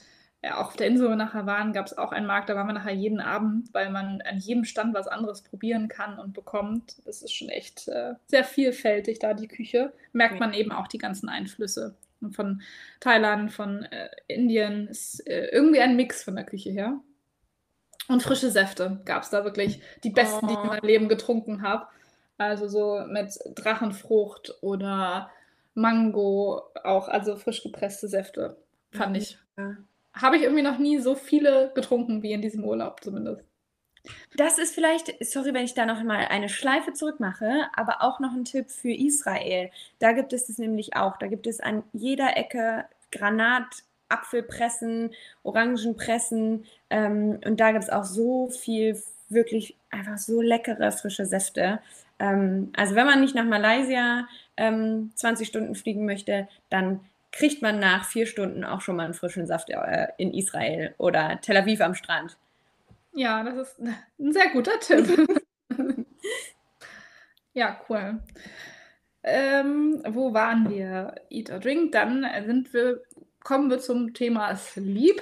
ja, auch auf der Insel, wo wir nachher waren, gab es auch einen Markt, da waren wir nachher jeden Abend, weil man an jedem Stand was anderes probieren kann und bekommt. Das ist schon echt äh, sehr vielfältig da, die Küche. Merkt man eben auch die ganzen Einflüsse von Thailand, von äh, Indien. Ist äh, irgendwie ein Mix von der Küche her. Und frische Säfte gab es da wirklich die besten, oh. die ich in meinem Leben getrunken habe. Also so mit Drachenfrucht oder Mango auch, also frisch gepresste Säfte, fand ich. Ja. Habe ich irgendwie noch nie so viele getrunken wie in diesem Urlaub zumindest. Das ist vielleicht, sorry, wenn ich da noch mal eine Schleife zurückmache, aber auch noch ein Tipp für Israel. Da gibt es es nämlich auch. Da gibt es an jeder Ecke Granatapfelpressen, Orangenpressen ähm, und da gibt es auch so viel wirklich einfach so leckere frische Säfte. Ähm, also wenn man nicht nach Malaysia ähm, 20 Stunden fliegen möchte, dann kriegt man nach vier Stunden auch schon mal einen frischen Saft äh, in Israel oder Tel Aviv am Strand. Ja, das ist ein sehr guter Tipp. ja, cool. Ähm, wo waren wir? Eat or Drink. Dann sind wir, kommen wir zum Thema Sleep.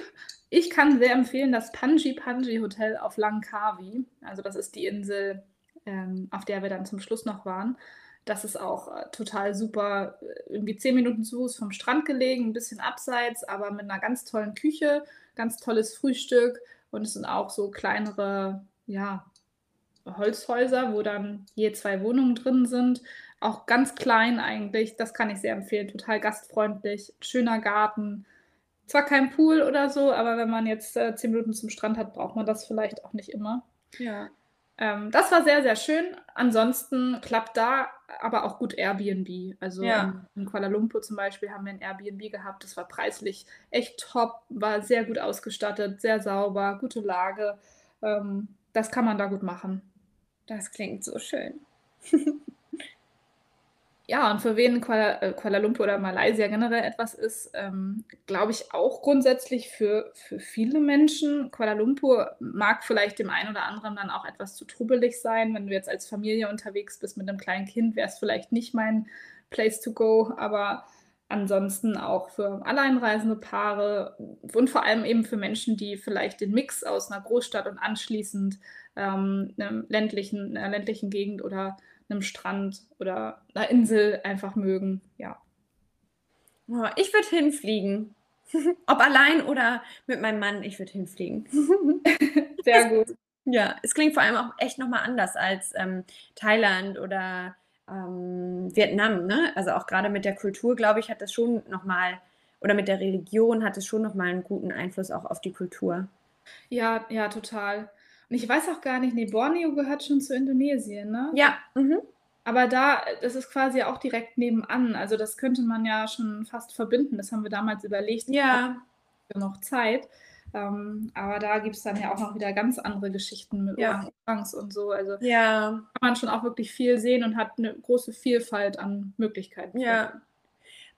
Ich kann sehr empfehlen das Panji Panji Hotel auf Langkawi. Also das ist die Insel, ähm, auf der wir dann zum Schluss noch waren. Das ist auch äh, total super. Irgendwie zehn Minuten zu Fuß vom Strand gelegen, ein bisschen abseits, aber mit einer ganz tollen Küche, ganz tolles Frühstück und es sind auch so kleinere, ja, Holzhäuser, wo dann je zwei Wohnungen drin sind. Auch ganz klein eigentlich. Das kann ich sehr empfehlen. Total gastfreundlich. Schöner Garten. Zwar kein Pool oder so, aber wenn man jetzt äh, zehn Minuten zum Strand hat, braucht man das vielleicht auch nicht immer. Ja. Ähm, das war sehr, sehr schön. Ansonsten klappt da aber auch gut Airbnb. Also ja. in, in, Kuala Lumpur zum Beispiel haben wir ein Airbnb gehabt. Das war preislich echt top, war sehr gut ausgestattet, sehr sauber, gute Lage. Ähm, das kann man da gut machen. Das klingt so schön. Ja, und für wen Kuala, äh, Kuala Lumpur oder Malaysia generell etwas ist, ähm, glaube ich auch grundsätzlich für, für viele Menschen. Kuala Lumpur mag vielleicht dem einen oder anderen dann auch etwas zu trubelig sein. Wenn du jetzt als Familie unterwegs bist mit einem kleinen Kind, wäre es vielleicht nicht mein Place to go, aber ansonsten auch für alleinreisende Paare und vor allem eben für Menschen, die vielleicht den Mix aus einer Großstadt und anschließend ähm, einem ländlichen, einer ländlichen Gegend oder einem Strand oder einer Insel einfach mögen. Ja. Ich würde hinfliegen. Ob allein oder mit meinem Mann, ich würde hinfliegen. Sehr gut. Ja, es klingt vor allem auch echt nochmal anders als ähm, Thailand oder ähm, Vietnam. Ne? Also auch gerade mit der Kultur, glaube ich, hat das schon nochmal, oder mit der Religion hat es schon nochmal einen guten Einfluss auch auf die Kultur. Ja, ja, total. Ich weiß auch gar nicht, nee, Borneo gehört schon zu Indonesien, ne? Ja. Mhm. Aber da, das ist quasi auch direkt nebenan. Also das könnte man ja schon fast verbinden. Das haben wir damals überlegt. Ja. Noch Zeit. Ähm, aber da gibt es dann ja auch noch wieder ganz andere Geschichten mit ja. Orangs und so. Also ja. kann man schon auch wirklich viel sehen und hat eine große Vielfalt an Möglichkeiten. Ja.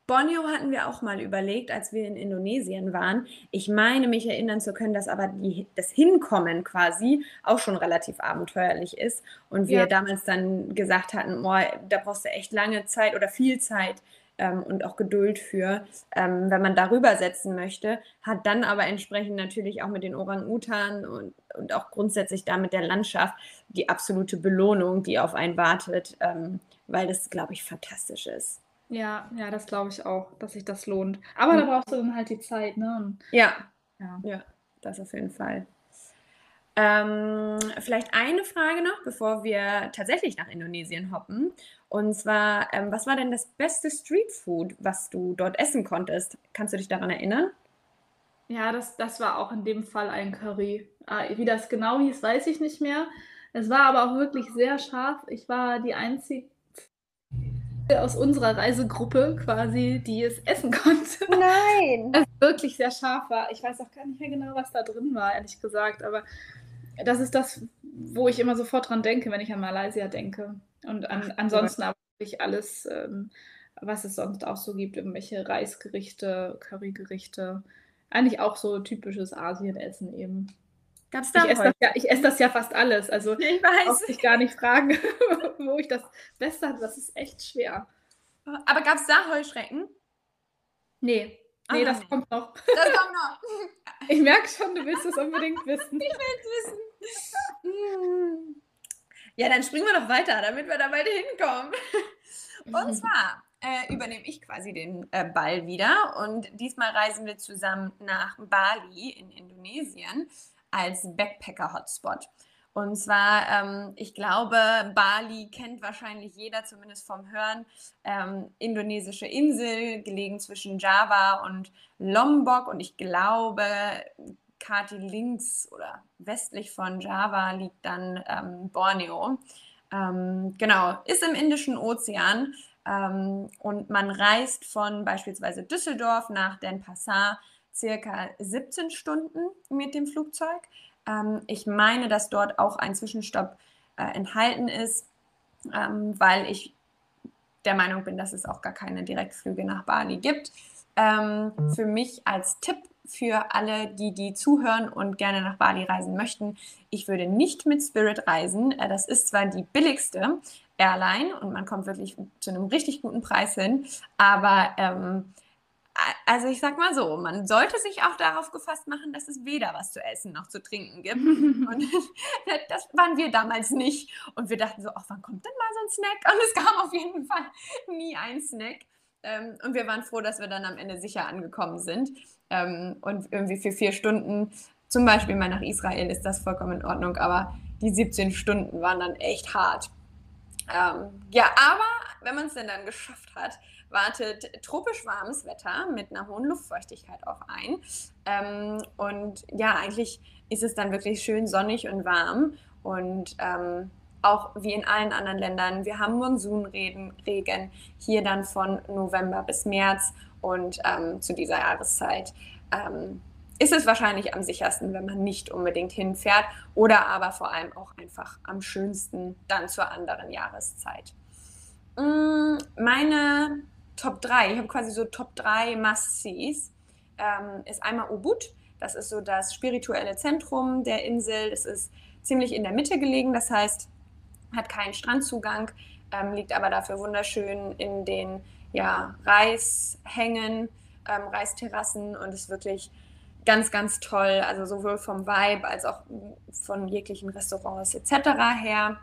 Borneo hatten wir auch mal überlegt, als wir in Indonesien waren. Ich meine, mich erinnern zu können, dass aber die, das Hinkommen quasi auch schon relativ abenteuerlich ist. Und wir ja. damals dann gesagt hatten, boah, da brauchst du echt lange Zeit oder viel Zeit ähm, und auch Geduld für, ähm, wenn man darüber setzen möchte. Hat dann aber entsprechend natürlich auch mit den Orang-Utan und, und auch grundsätzlich da mit der Landschaft die absolute Belohnung, die auf einen wartet, ähm, weil das, glaube ich, fantastisch ist. Ja, ja, das glaube ich auch, dass sich das lohnt. Aber da brauchst du dann halt die Zeit, ne? Und Ja, ja. ja, das auf jeden Fall. Ähm, vielleicht eine Frage noch, bevor wir tatsächlich nach Indonesien hoppen. Und zwar, ähm, was war denn das beste Streetfood, was du dort essen konntest? Kannst du dich daran erinnern? Ja, das, das war auch in dem Fall ein Curry. Ah, wie das genau hieß, weiß ich nicht mehr. Es war aber auch wirklich sehr scharf. Ich war die einzige aus unserer Reisegruppe quasi, die es essen konnte. Nein! Es wirklich sehr scharf war. Ich weiß auch gar nicht mehr genau, was da drin war, ehrlich gesagt. Aber das ist das, wo ich immer sofort dran denke, wenn ich an Malaysia denke. Und an, ansonsten aber wirklich alles, ähm, was es sonst auch so gibt, irgendwelche Reisgerichte, Currygerichte. Eigentlich auch so typisches Asienessen eben. Gab's da ich esse, das ja, ich esse das ja fast alles. Also ich weiß. ich gar nicht fragen, wo ich das Beste hatte. Das ist echt schwer. Aber gab es da Heuschrecken? Nee. Nee, ah, das kommt noch. Das kommt noch. Ich merke schon, du willst es unbedingt wissen. Ich will es wissen. Ja, dann springen wir doch weiter, damit wir da beide hinkommen. Und zwar äh, übernehme ich quasi den äh, Ball wieder und diesmal reisen wir zusammen nach Bali in Indonesien als Backpacker-Hotspot. Und zwar, ähm, ich glaube, Bali kennt wahrscheinlich jeder, zumindest vom Hören. Ähm, indonesische Insel, gelegen zwischen Java und Lombok. Und ich glaube, Kati links oder westlich von Java liegt dann ähm, Borneo. Ähm, genau, ist im Indischen Ozean. Ähm, und man reist von beispielsweise Düsseldorf nach Denpasar circa 17 Stunden mit dem Flugzeug. Ähm, ich meine, dass dort auch ein Zwischenstopp äh, enthalten ist, ähm, weil ich der Meinung bin, dass es auch gar keine Direktflüge nach Bali gibt. Ähm, für mich als Tipp für alle, die, die zuhören und gerne nach Bali reisen möchten, ich würde nicht mit Spirit reisen. Äh, das ist zwar die billigste Airline und man kommt wirklich zu einem richtig guten Preis hin, aber ähm, also ich sag mal so, man sollte sich auch darauf gefasst machen, dass es weder was zu essen noch zu trinken gibt. Und das waren wir damals nicht. Und wir dachten so, ach, wann kommt denn mal so ein Snack? Und es kam auf jeden Fall nie ein Snack. Ähm, und wir waren froh, dass wir dann am Ende sicher angekommen sind. Ähm, und irgendwie für vier Stunden, zum Beispiel mal nach Israel, ist das vollkommen in Ordnung. Aber die 17 Stunden waren dann echt hart. Ähm, ja, aber wenn man es denn dann geschafft hat, wartet tropisch warmes Wetter mit einer hohen Luftfeuchtigkeit auch ein. Ähm, und ja, eigentlich ist es dann wirklich schön sonnig und warm. Und ähm, auch wie in allen anderen Ländern, wir haben Monsunregen, hier dann von November bis März und ähm, zu dieser Jahreszeit ähm, ist es wahrscheinlich am sichersten, wenn man nicht unbedingt hinfährt oder aber vor allem auch einfach am schönsten dann zur anderen Jahreszeit. Mm, meine Top 3, ich habe quasi so Top 3 Must-Sees, ähm, ist einmal Ubud. Das ist so das spirituelle Zentrum der Insel. Das ist ziemlich in der Mitte gelegen, das heißt, hat keinen Strandzugang, ähm, liegt aber dafür wunderschön in den ja, Reishängen, ähm, Reisterrassen und ist wirklich ganz, ganz toll. Also sowohl vom Vibe als auch von jeglichen Restaurants etc. her.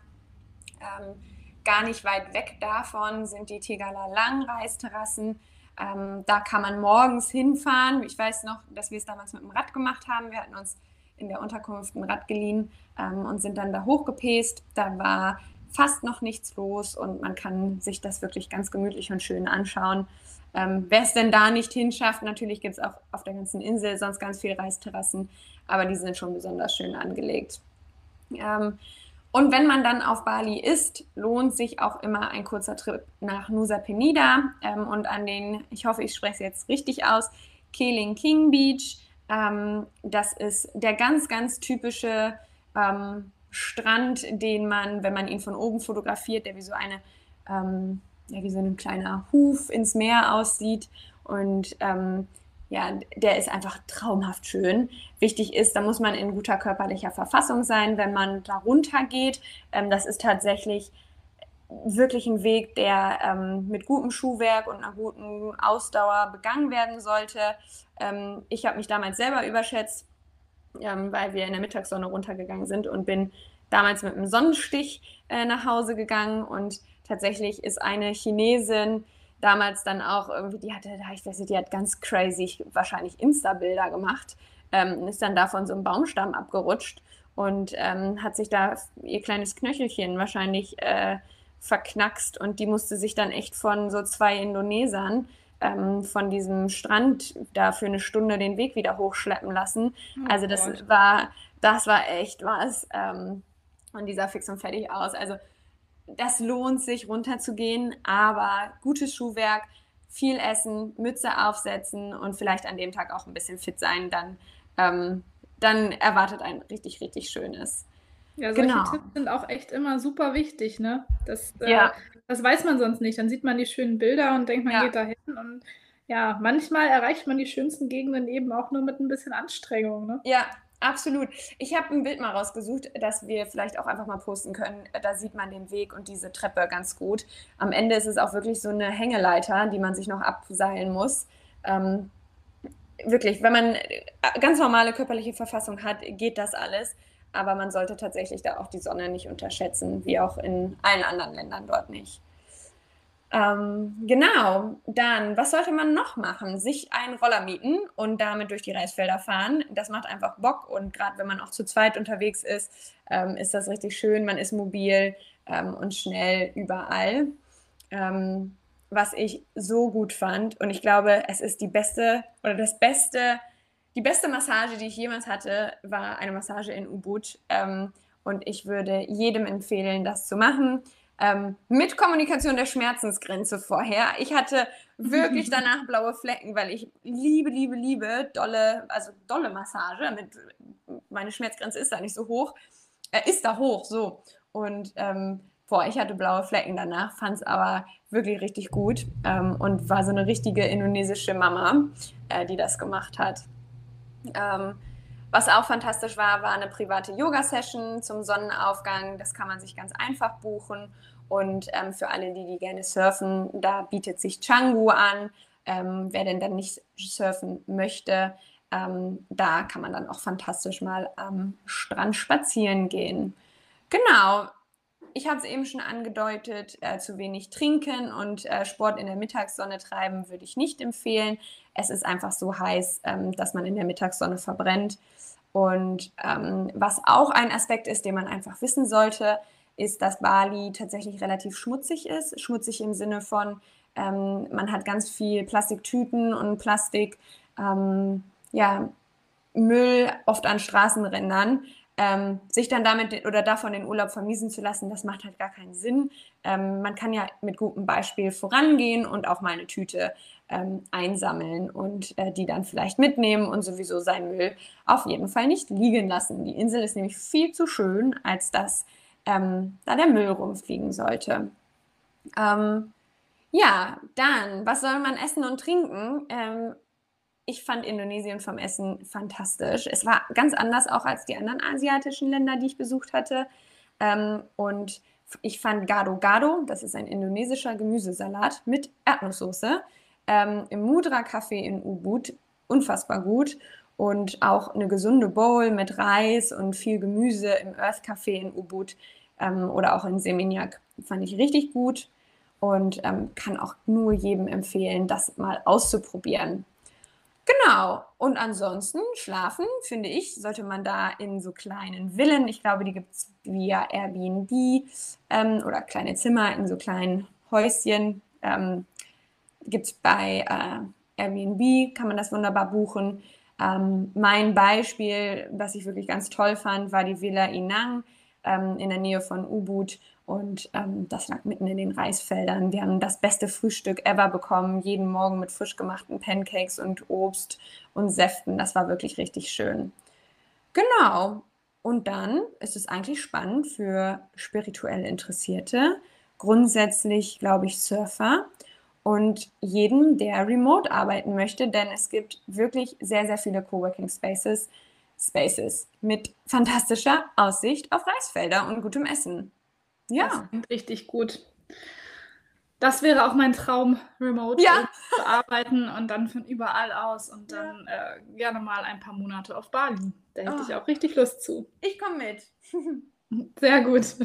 Ähm, gar nicht weit weg davon sind die Tegala Langreisterrassen. Ähm, da kann man morgens hinfahren. Ich weiß noch, dass wir es damals mit dem Rad gemacht haben. Wir hatten uns in der Unterkunft ein Rad geliehen ähm, und sind dann da hochgepäst. Da war fast noch nichts los und man kann sich das wirklich ganz gemütlich und schön anschauen. Ähm, Wer es denn da nicht hinschafft, natürlich gibt es auch auf der ganzen Insel sonst ganz viele Reisterrassen, aber die sind schon besonders schön angelegt. Ähm, und wenn man dann auf Bali ist, lohnt sich auch immer ein kurzer Trip nach Nusa Penida ähm, und an den, ich hoffe, ich spreche es jetzt richtig aus, Keling King Beach. Ähm, das ist der ganz, ganz typische ähm, Strand, den man, wenn man ihn von oben fotografiert, der wie so eine, ähm, ja, wie so ein kleiner Huf ins Meer aussieht. Und ähm, ja, der ist einfach traumhaft schön. Wichtig ist, da muss man in guter körperlicher Verfassung sein, wenn man da runter geht. Ähm, das ist tatsächlich wirklich ein Weg, der ähm, mit gutem Schuhwerk und einer guten Ausdauer begangen werden sollte. Ähm, ich habe mich damals selber überschätzt, ähm, weil wir in der Mittagssonne runtergegangen sind und bin damals mit einem Sonnenstich äh, nach Hause gegangen und tatsächlich ist eine Chinesin damals dann auch irgendwie, die hatte, ich weiß nicht, die hat ganz crazy wahrscheinlich Insta-Bilder gemacht, ähm, ist dann da von so einem Baumstamm abgerutscht und ähm, hat sich da ihr kleines Knöchelchen wahrscheinlich äh, verknackst und die musste sich dann echt von so zwei Indonesern ähm, von diesem Strand da für eine Stunde den Weg wieder hochschleppen lassen. Oh also das Gott. war, das war echt was. Ähm, und dieser fix und fertig aus. Also das lohnt sich runterzugehen, aber gutes Schuhwerk, viel essen, Mütze aufsetzen und vielleicht an dem Tag auch ein bisschen fit sein, dann, ähm, dann erwartet ein richtig, richtig schönes. Ja, solche genau. Tipps sind auch echt immer super wichtig, ne? Das, äh, ja. das weiß man sonst nicht. Dann sieht man die schönen Bilder und denkt, man ja. geht da hin und ja, manchmal erreicht man die schönsten Gegenden eben auch nur mit ein bisschen Anstrengung, ne? Ja, Absolut. Ich habe ein Bild mal rausgesucht, das wir vielleicht auch einfach mal posten können. Da sieht man den Weg und diese Treppe ganz gut. Am Ende ist es auch wirklich so eine Hängeleiter, die man sich noch abseilen muss. Ähm, wirklich, wenn man äh, ganz normale körperliche Verfassung hat, geht das alles. Aber man sollte tatsächlich da auch die Sonne nicht unterschätzen, wie auch in allen anderen Ländern dort nicht. Ähm, genau, dann, was sollte man noch machen? Sich einen Roller mieten und damit durch die Reisfelder fahren. Das macht einfach Bock und gerade wenn man auch zu zweit unterwegs ist, ähm, ist das richtig schön. Man ist mobil ähm, und schnell überall. Ähm, was ich so gut fand und ich glaube, es ist die beste oder das beste, die beste Massage, die ich jemals hatte, war eine Massage in Ubud. Ähm, und ich würde jedem empfehlen, das zu machen ähm, mit Kommunikation der Schmerzensgrenze vorher. Ich hatte wirklich danach blaue Flecken, weil ich liebe, liebe, liebe dolle, also dolle Massage. Mit, meine Schmerzgrenze ist da nicht so hoch. Äh, ist da hoch, so. Und ähm, boah, ich hatte blaue Flecken danach, fand es aber wirklich richtig gut ähm, und war so eine richtige indonesische Mama, äh, die das gemacht hat. Ähm, was auch fantastisch war, war eine private Yoga-Session zum Sonnenaufgang. Das kann man sich ganz einfach buchen. Und ähm, für alle, die, die gerne surfen, da bietet sich Changu an. Ähm, wer denn dann nicht surfen möchte, ähm, da kann man dann auch fantastisch mal am Strand spazieren gehen. Genau, ich habe es eben schon angedeutet, äh, zu wenig trinken und äh, Sport in der Mittagssonne treiben würde ich nicht empfehlen. Es ist einfach so heiß, ähm, dass man in der Mittagssonne verbrennt. Und ähm, was auch ein Aspekt ist, den man einfach wissen sollte, ist, dass Bali tatsächlich relativ schmutzig ist. Schmutzig im Sinne von, ähm, man hat ganz viel Plastiktüten und Plastik, ähm, ja, Müll oft an Straßenrändern. Ähm, sich dann damit oder davon den Urlaub vermiesen zu lassen, das macht halt gar keinen Sinn. Ähm, man kann ja mit gutem Beispiel vorangehen und auch mal eine Tüte ähm, einsammeln und äh, die dann vielleicht mitnehmen und sowieso seinen Müll auf jeden Fall nicht liegen lassen. Die Insel ist nämlich viel zu schön, als dass ähm, da der Müll rumfliegen sollte. Ähm, ja, dann, was soll man essen und trinken? Ich fand Indonesien vom Essen fantastisch. Es war ganz anders auch als die anderen asiatischen Länder, die ich besucht hatte. Ähm, und ich fand Gado Gado, das ist ein indonesischer Gemüsesalat mit Erdnusssoße, ähm, im Mudra Café in Ubud unfassbar gut. Und auch eine gesunde Bowl mit Reis und viel Gemüse im Earth Café in Ubud ähm, oder auch in Seminyak fand ich richtig gut und ähm, kann auch nur jedem empfehlen, das mal auszuprobieren. Genau. Und ansonsten schlafen, finde ich, sollte man da in so kleinen Villen, ich glaube, die gibt es via Airbnb ähm, oder kleine Zimmer in so kleinen Häuschen. Ähm, gibt es bei äh, Airbnb, kann man das wunderbar buchen. Ähm, mein Beispiel, was ich wirklich ganz toll fand, war die Villa Inang ähm, in der Nähe von Ubud. Und ähm, das lag mitten in den Reisfeldern. Wir haben das beste Frühstück ever bekommen, jeden Morgen mit frisch gemachten Pancakes und Obst und Säften. Das war wirklich richtig schön. Genau. Und dann ist es eigentlich spannend für spirituell Interessierte, grundsätzlich, glaube ich, Surfer und jeden, der remote arbeiten möchte, denn es gibt wirklich sehr, sehr viele Coworking Spaces, Spaces mit fantastischer Aussicht auf Reisfelder und gutem Essen. Ja. Das richtig gut. Das wäre auch mein Traum, remote ja. zu arbeiten und dann von überall aus und dann ja. äh, gerne mal ein paar Monate auf Bali. Da hätte oh. ich auch richtig Lust zu. Ich komme mit. Sehr gut.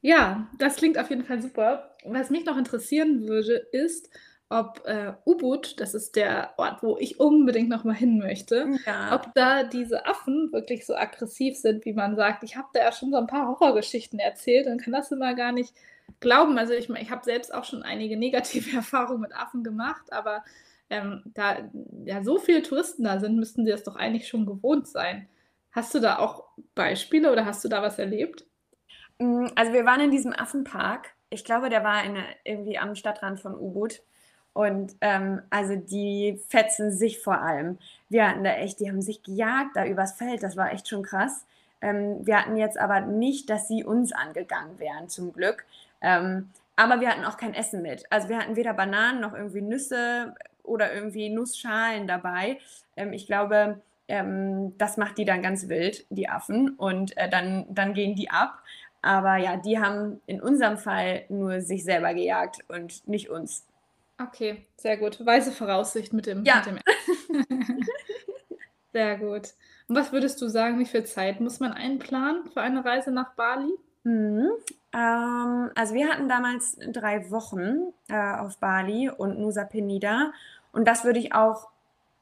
Ja, das klingt auf jeden Fall super. Was mich noch interessieren würde, ist, ob äh, Ubud, das ist der Ort, wo ich unbedingt noch mal hin möchte, ja. ob da diese Affen wirklich so aggressiv sind, wie man sagt. Ich habe da ja schon so ein paar Horrorgeschichten erzählt und kann das immer gar nicht glauben. Also ich, ich habe selbst auch schon einige negative Erfahrungen mit Affen gemacht, aber ähm, da ja so viele Touristen da sind, müssten sie das doch eigentlich schon gewohnt sein. Hast du da auch Beispiele oder hast du da was erlebt? Mm, also wir waren in diesem Affenpark. Ich glaube, der war in, irgendwie am Stadtrand von Ubud. Und ähm, also die fetzen sich vor allem. Wir hatten da echt, die haben sich gejagt da übers Feld, das war echt schon krass. Ähm, wir hatten jetzt aber nicht, dass sie uns angegangen wären, zum Glück. Ähm, aber wir hatten auch kein Essen mit. Also wir hatten weder Bananen noch irgendwie Nüsse oder irgendwie Nussschalen dabei. Ähm, ich glaube, ähm, das macht die dann ganz wild, die Affen. Und äh, dann, dann gehen die ab. Aber ja, die haben in unserem Fall nur sich selber gejagt und nicht uns. Okay, sehr gut. Weise Voraussicht mit dem, ja. mit dem Sehr gut. Und was würdest du sagen, wie viel Zeit muss man einplanen für eine Reise nach Bali? Mhm. Ähm, also wir hatten damals drei Wochen äh, auf Bali und Nusa Penida. Und das würde ich auch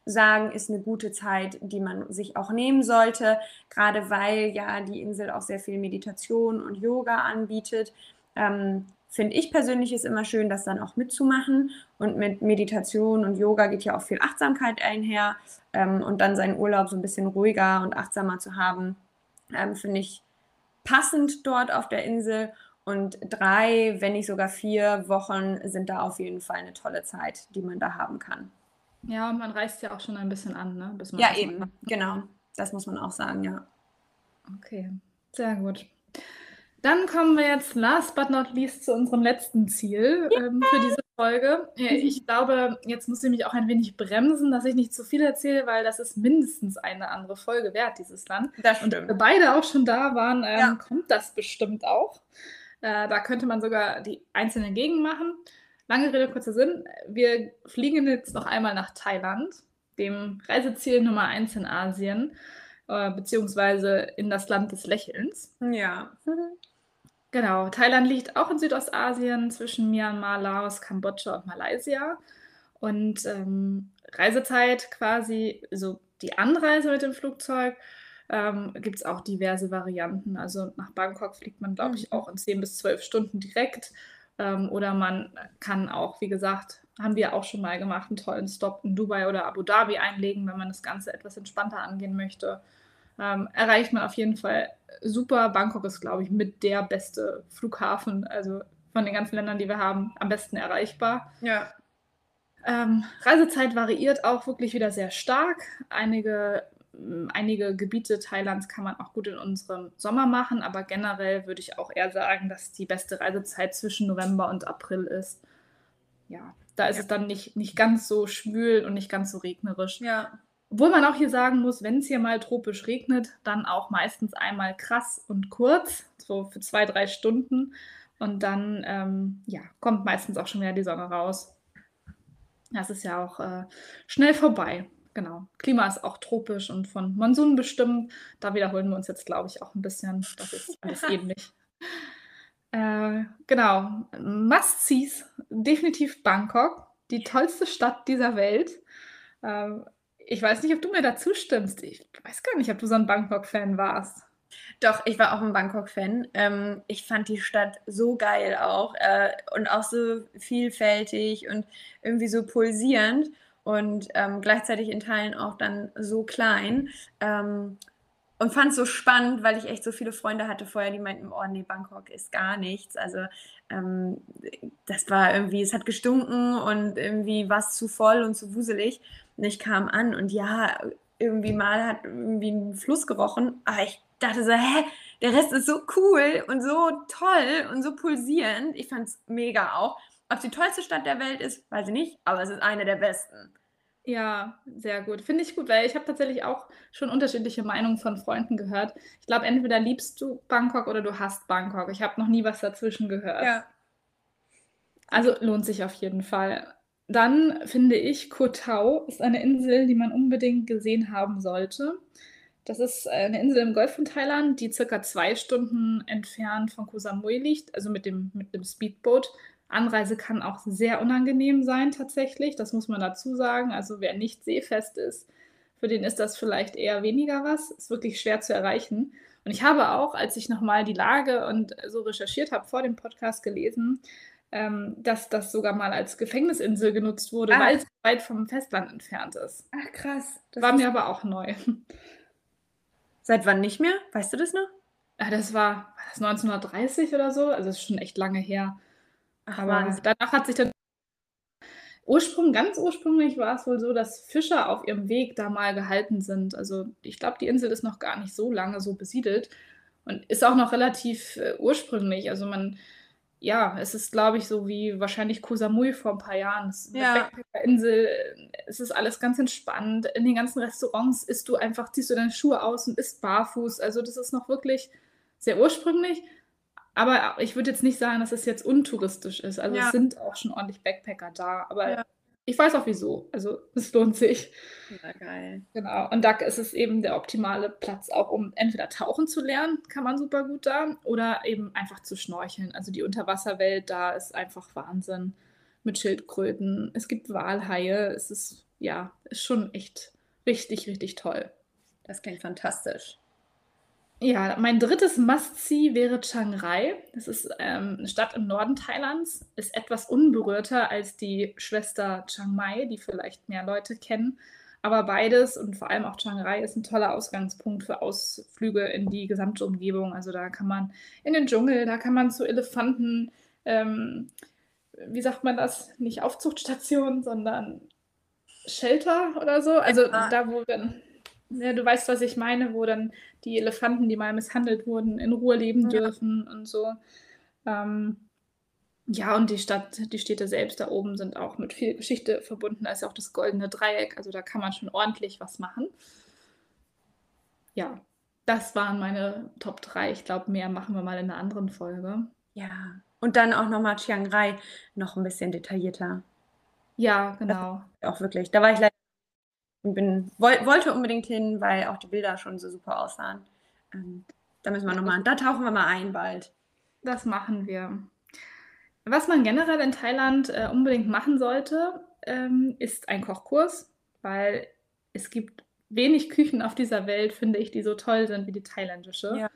sagen, ist eine gute Zeit, die man sich auch nehmen sollte, gerade weil ja die Insel auch sehr viel Meditation und Yoga anbietet. Ähm, Finde ich persönlich ist immer schön, das dann auch mitzumachen. Und mit Meditation und Yoga geht ja auch viel Achtsamkeit einher. Ähm, und dann seinen Urlaub so ein bisschen ruhiger und achtsamer zu haben, ähm, finde ich passend dort auf der Insel. Und drei, wenn nicht sogar vier Wochen sind da auf jeden Fall eine tolle Zeit, die man da haben kann. Ja, man reist ja auch schon ein bisschen an, ne? Ja, eben, macht. genau. Das muss man auch sagen, ja. Okay, sehr gut. Dann kommen wir jetzt last but not least zu unserem letzten Ziel ähm, für diese Folge. Ich glaube, jetzt muss ich mich auch ein wenig bremsen, dass ich nicht zu viel erzähle, weil das ist mindestens eine andere Folge wert, dieses Land. Das stimmt. Und wir beide auch schon da waren, ähm, ja. kommt das bestimmt auch. Äh, da könnte man sogar die einzelnen Gegenden machen. Lange Rede, kurzer Sinn. Wir fliegen jetzt noch einmal nach Thailand, dem Reiseziel Nummer 1 in Asien, äh, beziehungsweise in das Land des Lächelns. Ja. Genau, Thailand liegt auch in Südostasien zwischen Myanmar, Laos, Kambodscha und Malaysia. Und ähm, Reisezeit quasi, so die Anreise mit dem Flugzeug, ähm, gibt es auch diverse Varianten. Also nach Bangkok fliegt man, glaube ich, mhm. auch in 10 bis 12 Stunden direkt. Ähm, oder man kann auch, wie gesagt, haben wir auch schon mal gemacht, einen tollen Stop in Dubai oder Abu Dhabi einlegen, wenn man das Ganze etwas entspannter angehen möchte. Ähm, erreicht man auf jeden Fall super. Bangkok ist, glaube ich, mit der beste Flughafen, also von den ganzen Ländern, die wir haben, am besten erreichbar. Ja. Ähm, Reisezeit variiert auch wirklich wieder sehr stark. Einige einige Gebiete Thailands kann man auch gut in unserem Sommer machen, aber generell würde ich auch eher sagen, dass die beste Reisezeit zwischen November und April ist. Ja, da ist ja. es dann nicht, nicht ganz so schwül und nicht ganz so regnerisch. Ja. Obwohl man auch hier sagen muss, wenn es hier mal tropisch regnet, dann auch meistens einmal krass und kurz, so für zwei, drei Stunden. Und dann ähm, ja, kommt meistens auch schon wieder die Sonne raus. Das ist ja auch äh, schnell vorbei genau. Klima ist auch tropisch und von Monsun bestimmt. Da wiederholen wir uns jetzt, glaube ich, auch ein bisschen. Das ist alles ähnlich. Äh, genau. Must-Sees, definitiv Bangkok, die tollste Stadt dieser Welt. Äh, ich weiß nicht, ob du mir dazu stimmst. Ich weiß gar nicht, ob du so ein Bangkok-Fan warst. Doch, ich war auch ein Bangkok-Fan. Ähm, ich fand die Stadt so geil auch äh, und auch so vielfältig und irgendwie so pulsierend und ähm, gleichzeitig in Teilen auch dann so klein. Ähm, und fand es so spannend, weil ich echt so viele Freunde hatte vorher, die meinten, oh nee, Bangkok ist gar nichts. Also ähm, das war irgendwie, es hat gestunken und irgendwie war es zu voll und zu wuselig. Und ich kam an und ja, irgendwie mal hat irgendwie ein Fluss gerochen, aber ich dachte so, hä, der Rest ist so cool und so toll und so pulsierend. Ich fand es mega auch. Ob es die tollste Stadt der Welt ist, weiß ich nicht, aber es ist eine der besten. Ja, sehr gut. Finde ich gut, weil ich habe tatsächlich auch schon unterschiedliche Meinungen von Freunden gehört. Ich glaube, entweder liebst du Bangkok oder du hast Bangkok. Ich habe noch nie was dazwischen gehört. Ja. Also lohnt sich auf jeden Fall. Dann finde ich, Koh Tao ist eine Insel, die man unbedingt gesehen haben sollte. Das ist eine Insel im Golf von Thailand, die circa zwei Stunden entfernt von Koh Samui liegt, also mit dem, mit dem Speedboot. Anreise kann auch sehr unangenehm sein tatsächlich, das muss man dazu sagen. Also wer nicht seefest ist, für den ist das vielleicht eher weniger was. Ist wirklich schwer zu erreichen. Und ich habe auch, als ich nochmal die Lage und so recherchiert habe, vor dem Podcast gelesen, ähm, dass das sogar mal als Gefängnisinsel genutzt wurde, ah. weil es weit vom Festland entfernt ist. Ach krass. Das war mir aber auch neu. Seit wann nicht mehr? Weißt du das noch? Ja, das war, war das 1930 oder so. Also das ist schon echt lange her. Ach, Aber Wahnsinn. danach hat sich dann Ursprung, ganz ursprünglich war es wohl so, dass Fischer auf ihrem Weg da mal gehalten sind. Also ich glaube, die Insel ist noch gar nicht so lange so besiedelt und ist auch noch relativ äh, ursprünglich. Also man, ja, es ist, glaube ich, so wie wahrscheinlich Koh Samui vor ein paar Jahren. Es ist ja. eine Insel, es ist alles ganz entspannt. In den ganzen Restaurants isst du einfach, ziehst du deine Schuhe aus und isst barfuß. Also das ist noch wirklich sehr ursprünglich. Aber ich würde jetzt nicht sagen, dass es jetzt untouristisch ist. Also ja. es sind auch schon ordentlich Backpacker da. Aber ja. Ich weiß auch wieso. Also es lohnt sich. Ja, geil. Genau. Und da ist es eben der optimale Platz, auch um entweder tauchen zu lernen, kann man super gut da, oder eben einfach zu schnorcheln. Also die Unterwasserwelt da ist einfach Wahnsinn mit Schildkröten. Es gibt Walhaie. Es ist, ja, ist schon echt richtig, richtig toll. Das klingt fantastisch. Ja, mein drittes Must-See wäre Chiang Rai. Das ist ähm, eine Stadt im Norden Thailands, ist etwas unberührter als die Schwester Chiang Mai, die vielleicht mehr Leute kennen. Aber beides und vor allem auch Chiang Rai ist ein toller Ausgangspunkt für Ausflüge in die gesamte Umgebung. Also da kann man in den Dschungel, da kann man zu Elefanten, ähm, wie sagt man das, nicht Aufzuchtstationen, sondern Shelter oder so. Also da, wo dann ja, du weißt, was ich meine, wo dann die Elefanten, die mal misshandelt wurden, in Ruhe leben ja. dürfen und so. Ähm, ja, und die Stadt, die Städte selbst da oben sind auch mit viel Geschichte verbunden. Da ist ja auch das Goldene Dreieck, also da kann man schon ordentlich was machen. Ja, das waren meine Top 3. Ich glaube, mehr machen wir mal in einer anderen Folge. Ja, und dann auch nochmal Chiang Rai noch ein bisschen detaillierter. Ja, genau. Auch wirklich. Da war ich leider und bin, woll, wollte unbedingt hin, weil auch die Bilder schon so super aussahen. Ähm, da müssen wir nochmal, da tauchen wir mal ein bald. Das machen wir. Was man generell in Thailand äh, unbedingt machen sollte, ähm, ist ein Kochkurs, weil es gibt wenig Küchen auf dieser Welt, finde ich, die so toll sind wie die thailändische. Ja,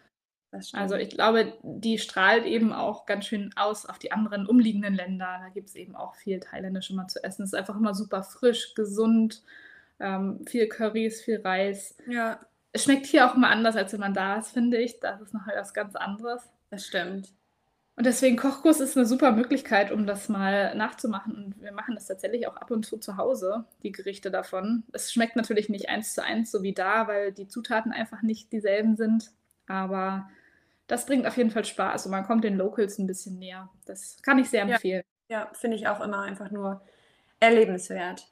also ich glaube, die strahlt eben auch ganz schön aus auf die anderen umliegenden Länder. Da gibt es eben auch viel thailändisch immer zu essen. Es ist einfach immer super frisch, gesund ähm, viel Currys, viel Reis. Ja. Es schmeckt hier auch immer anders, als wenn man da ist, finde ich. Das ist noch etwas ganz anderes. Das stimmt. Und deswegen Kochkurs ist eine super Möglichkeit, um das mal nachzumachen. Und wir machen das tatsächlich auch ab und zu zu Hause, die Gerichte davon. Es schmeckt natürlich nicht eins zu eins so wie da, weil die Zutaten einfach nicht dieselben sind. Aber das bringt auf jeden Fall Spaß und man kommt den Locals ein bisschen näher. Das kann ich sehr empfehlen. Ja, ja finde ich auch immer einfach nur erlebenswert.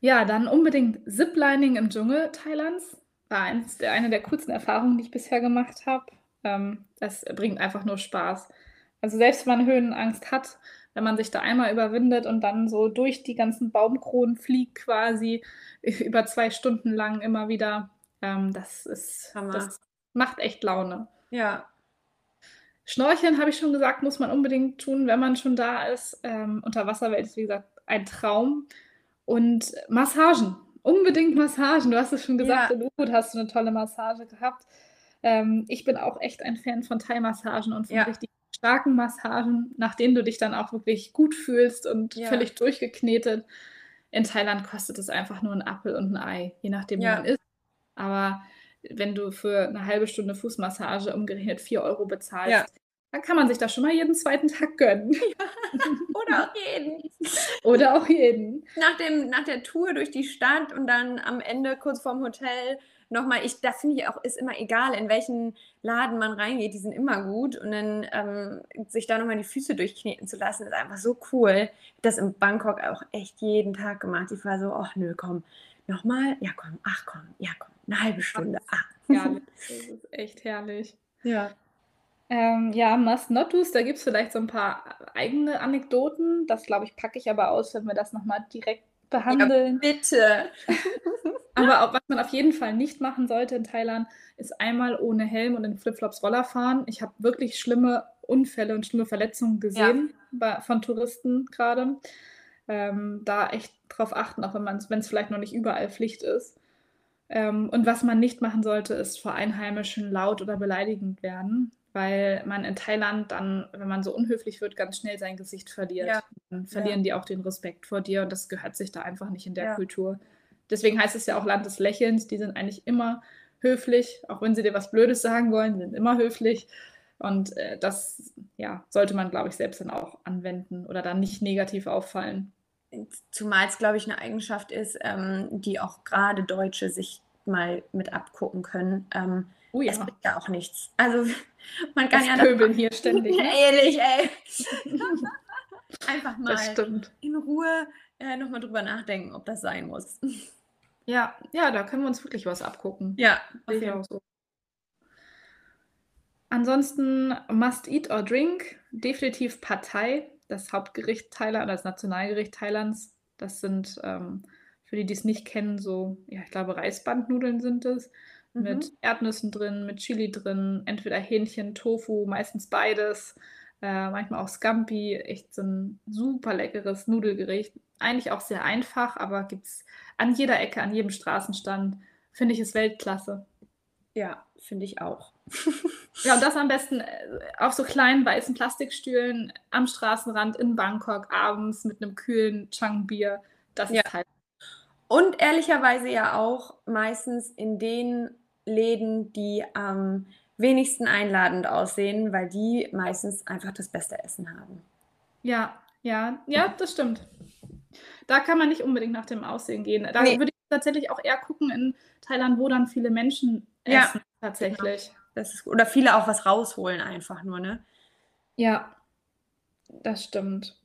Ja, dann unbedingt Ziplining im Dschungel Thailands. War eins der, eine der coolsten Erfahrungen, die ich bisher gemacht habe. Ähm, das bringt einfach nur Spaß. Also selbst wenn man Höhenangst hat, wenn man sich da einmal überwindet und dann so durch die ganzen Baumkronen fliegt quasi über zwei Stunden lang immer wieder, ähm, das ist, Hammer. das macht echt Laune. Ja. Schnorcheln, habe ich schon gesagt, muss man unbedingt tun, wenn man schon da ist. Ähm, Unterwasserwelt ist, wie gesagt, ein Traum. Und Massagen, unbedingt Massagen. Du hast es schon gesagt, ja. in Ubud hast du eine tolle Massage gehabt. Ähm, ich bin auch echt ein Fan von Thai-Massagen und von ja. richtig starken Massagen, nach denen du dich dann auch wirklich gut fühlst und ja. völlig durchgeknetet. In Thailand kostet es einfach nur ein Apfel und ein Ei, je nachdem, wie man ist. Aber wenn du für eine halbe Stunde Fußmassage umgerechnet 4 Euro bezahlst, dann kann man sich das schon mal jeden zweiten Tag gönnen. Ja, oder auch jeden. oder auch jeden. Nach, dem, nach der Tour durch die Stadt und dann am Ende kurz vorm Hotel nochmal, ich, das finde ich auch, ist immer egal, in welchen Laden man reingeht, die sind immer gut. Und dann ähm, sich da nochmal die Füße durchkneten zu lassen, ist einfach so cool. Das in Bangkok auch echt jeden Tag gemacht. Ich war so, ach nö, komm, nochmal, ja komm, ach komm, ja komm, eine halbe Stunde. Ach. Ja, das ist echt herrlich. Ja. Ähm, ja, Must-Not-Dos, da gibt es vielleicht so ein paar eigene Anekdoten. Das, glaube ich, packe ich aber aus, wenn wir das nochmal direkt behandeln. Ja, bitte. aber auch, was man auf jeden Fall nicht machen sollte in Thailand, ist einmal ohne Helm und in Flipflops Roller fahren. Ich habe wirklich schlimme Unfälle und schlimme Verletzungen gesehen ja. bei, von Touristen gerade. Ähm, da echt drauf achten, auch wenn es vielleicht noch nicht überall Pflicht ist. Ähm, und was man nicht machen sollte, ist vor Einheimischen laut oder beleidigend werden weil man in Thailand dann, wenn man so unhöflich wird, ganz schnell sein Gesicht verliert. Ja. Dann verlieren ja. die auch den Respekt vor dir und das gehört sich da einfach nicht in der ja. Kultur. Deswegen heißt es ja auch Land des Lächelns. Die sind eigentlich immer höflich, auch wenn sie dir was Blödes sagen wollen, sind immer höflich. Und äh, das ja, sollte man, glaube ich, selbst dann auch anwenden oder dann nicht negativ auffallen. Zumal es, glaube ich, eine Eigenschaft ist, ähm, die auch gerade Deutsche sich mal mit abgucken können. Ähm, Oh ja. Es bringt ja auch nichts. Also man kann das ja pöbeln hier ständig. Ne? Ehrlich, ey. Einfach mal in Ruhe äh, nochmal drüber nachdenken, ob das sein muss. Ja, ja, da können wir uns wirklich was abgucken. Ja, auf jeden so. Ansonsten Must Eat or Drink, definitiv Partei, das Hauptgericht Thailand, das Nationalgericht Thailands. Das sind, ähm, für die, die es nicht kennen, so, ja, ich glaube, Reisbandnudeln sind es. Mhm. Mit Erdnüssen drin, mit Chili drin, entweder Hähnchen, Tofu, meistens beides. Äh, manchmal auch Scampi. Echt so ein super leckeres Nudelgericht. Eigentlich auch sehr einfach, aber gibt es an jeder Ecke, an jedem Straßenstand. Finde ich es Weltklasse. Ja, finde ich auch. ja, und das am besten äh, auf so kleinen weißen Plastikstühlen am Straßenrand in Bangkok abends mit einem kühlen Chang-Bier. Das ja. ist halt. Und ehrlicherweise ja auch meistens in den Läden, die am wenigsten einladend aussehen, weil die meistens einfach das beste Essen haben. Ja, ja, ja, das stimmt. Da kann man nicht unbedingt nach dem Aussehen gehen. Da nee. würde ich tatsächlich auch eher gucken in Thailand, wo dann viele Menschen essen, ja, tatsächlich. Genau. Das ist, oder viele auch was rausholen, einfach nur, ne? Ja, das stimmt.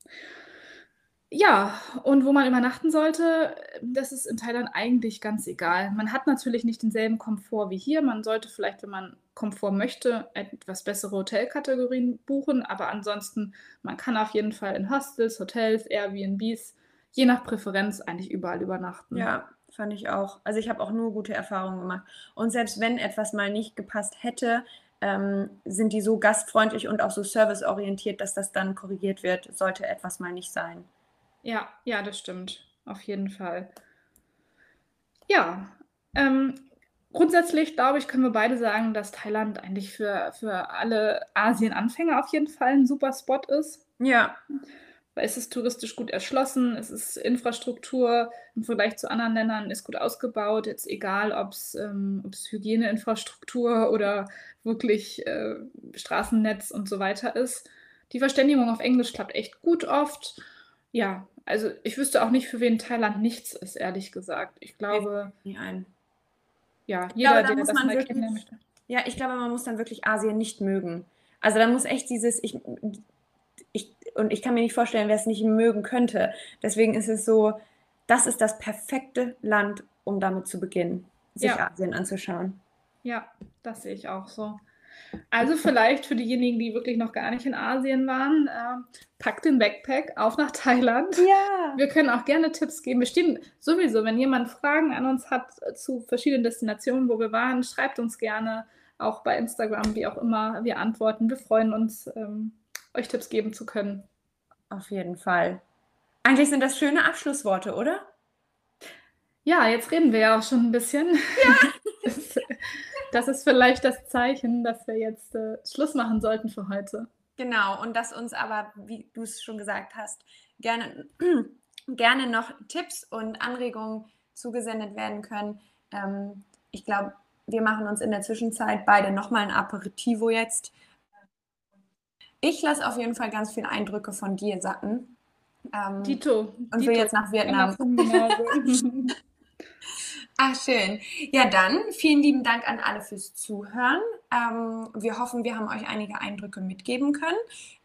Ja, und wo man übernachten sollte, das ist in Thailand eigentlich ganz egal. Man hat natürlich nicht denselben Komfort wie hier. Man sollte vielleicht, wenn man Komfort möchte, etwas bessere Hotelkategorien buchen, aber ansonsten, man kann auf jeden Fall in Hostels, Hotels, Airbnbs, je nach Präferenz eigentlich überall übernachten. Ja, fand ich auch. Also ich habe auch nur gute Erfahrungen gemacht. Und selbst wenn etwas mal nicht gepasst hätte, ähm, sind die so gastfreundlich und auch so serviceorientiert, dass das dann korrigiert wird, sollte etwas mal nicht sein. Ja, ja, das stimmt. Auf jeden Fall. Ja, ähm, grundsätzlich glaube ich, können wir beide sagen, dass Thailand eigentlich für, für alle Asien-Anfänger auf jeden Fall ein super Spot ist. Ja. Weil es ist touristisch gut erschlossen, es ist Infrastruktur im Vergleich zu anderen Ländern ist gut ausgebaut. Jetzt egal, ob es ähm, Hygieneinfrastruktur oder wirklich äh, Straßennetz und so weiter ist. Die Verständigung auf Englisch klappt echt gut oft. Ja, also ich wüsste auch nicht, für wen Thailand nichts ist, ehrlich gesagt. Ich glaube. Ja, jeder, glaube, der das mal wirklich, kennenlernen möchte. Ja, ich glaube, man muss dann wirklich Asien nicht mögen. Also da muss echt dieses, ich, ich, und ich kann mir nicht vorstellen, wer es nicht mögen könnte. Deswegen ist es so, das ist das perfekte Land, um damit zu beginnen, sich ja. Asien anzuschauen. Ja, das sehe ich auch so. Also vielleicht für diejenigen, die wirklich noch gar nicht in Asien waren, äh, packt den Backpack auf nach Thailand. Ja. Wir können auch gerne Tipps geben. Wir stehen sowieso, wenn jemand Fragen an uns hat zu verschiedenen Destinationen, wo wir waren, schreibt uns gerne, auch bei Instagram, wie auch immer. Wir antworten. Wir freuen uns, ähm, euch Tipps geben zu können. Auf jeden Fall. Eigentlich sind das schöne Abschlussworte, oder? Ja, jetzt reden wir ja auch schon ein bisschen. Ja. das ist vielleicht das Zeichen, dass wir jetzt äh, Schluss machen sollten für heute. Genau, und dass uns aber, wie du es schon gesagt hast, gerne, gerne noch Tipps und Anregungen zugesendet werden können. Ähm, ich glaube, wir machen uns in der Zwischenzeit beide nochmal ein Aperitivo jetzt. Ich lasse auf jeden Fall ganz viele Eindrücke von dir sacken. Ähm, Dito. Und Dito. will jetzt nach Vietnam. Ach, schön. Ja, dann vielen lieben Dank an alle fürs Zuhören. Ähm, wir hoffen, wir haben euch einige Eindrücke mitgeben können.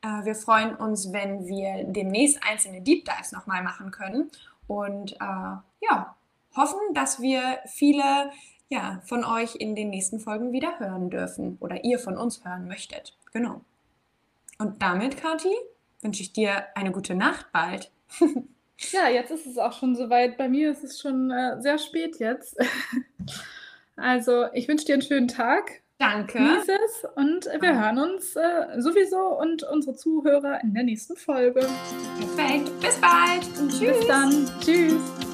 Äh, wir freuen uns, wenn wir demnächst einzelne Deep Dives nochmal machen können. Und äh, ja, hoffen, dass wir viele ja, von euch in den nächsten Folgen wieder hören dürfen oder ihr von uns hören möchtet. Genau. Und damit, Kathi, wünsche ich dir eine gute Nacht bald. Ja, jetzt ist es auch schon soweit. Bei mir ist es schon äh, sehr spät jetzt. also, ich wünsche dir einen schönen Tag. Danke. Genieß es und wir hören uns äh, sowieso und unsere Zuhörer in der nächsten Folge. Perfekt. Bis bald. Und tschüss. Bis dann. Tschüss.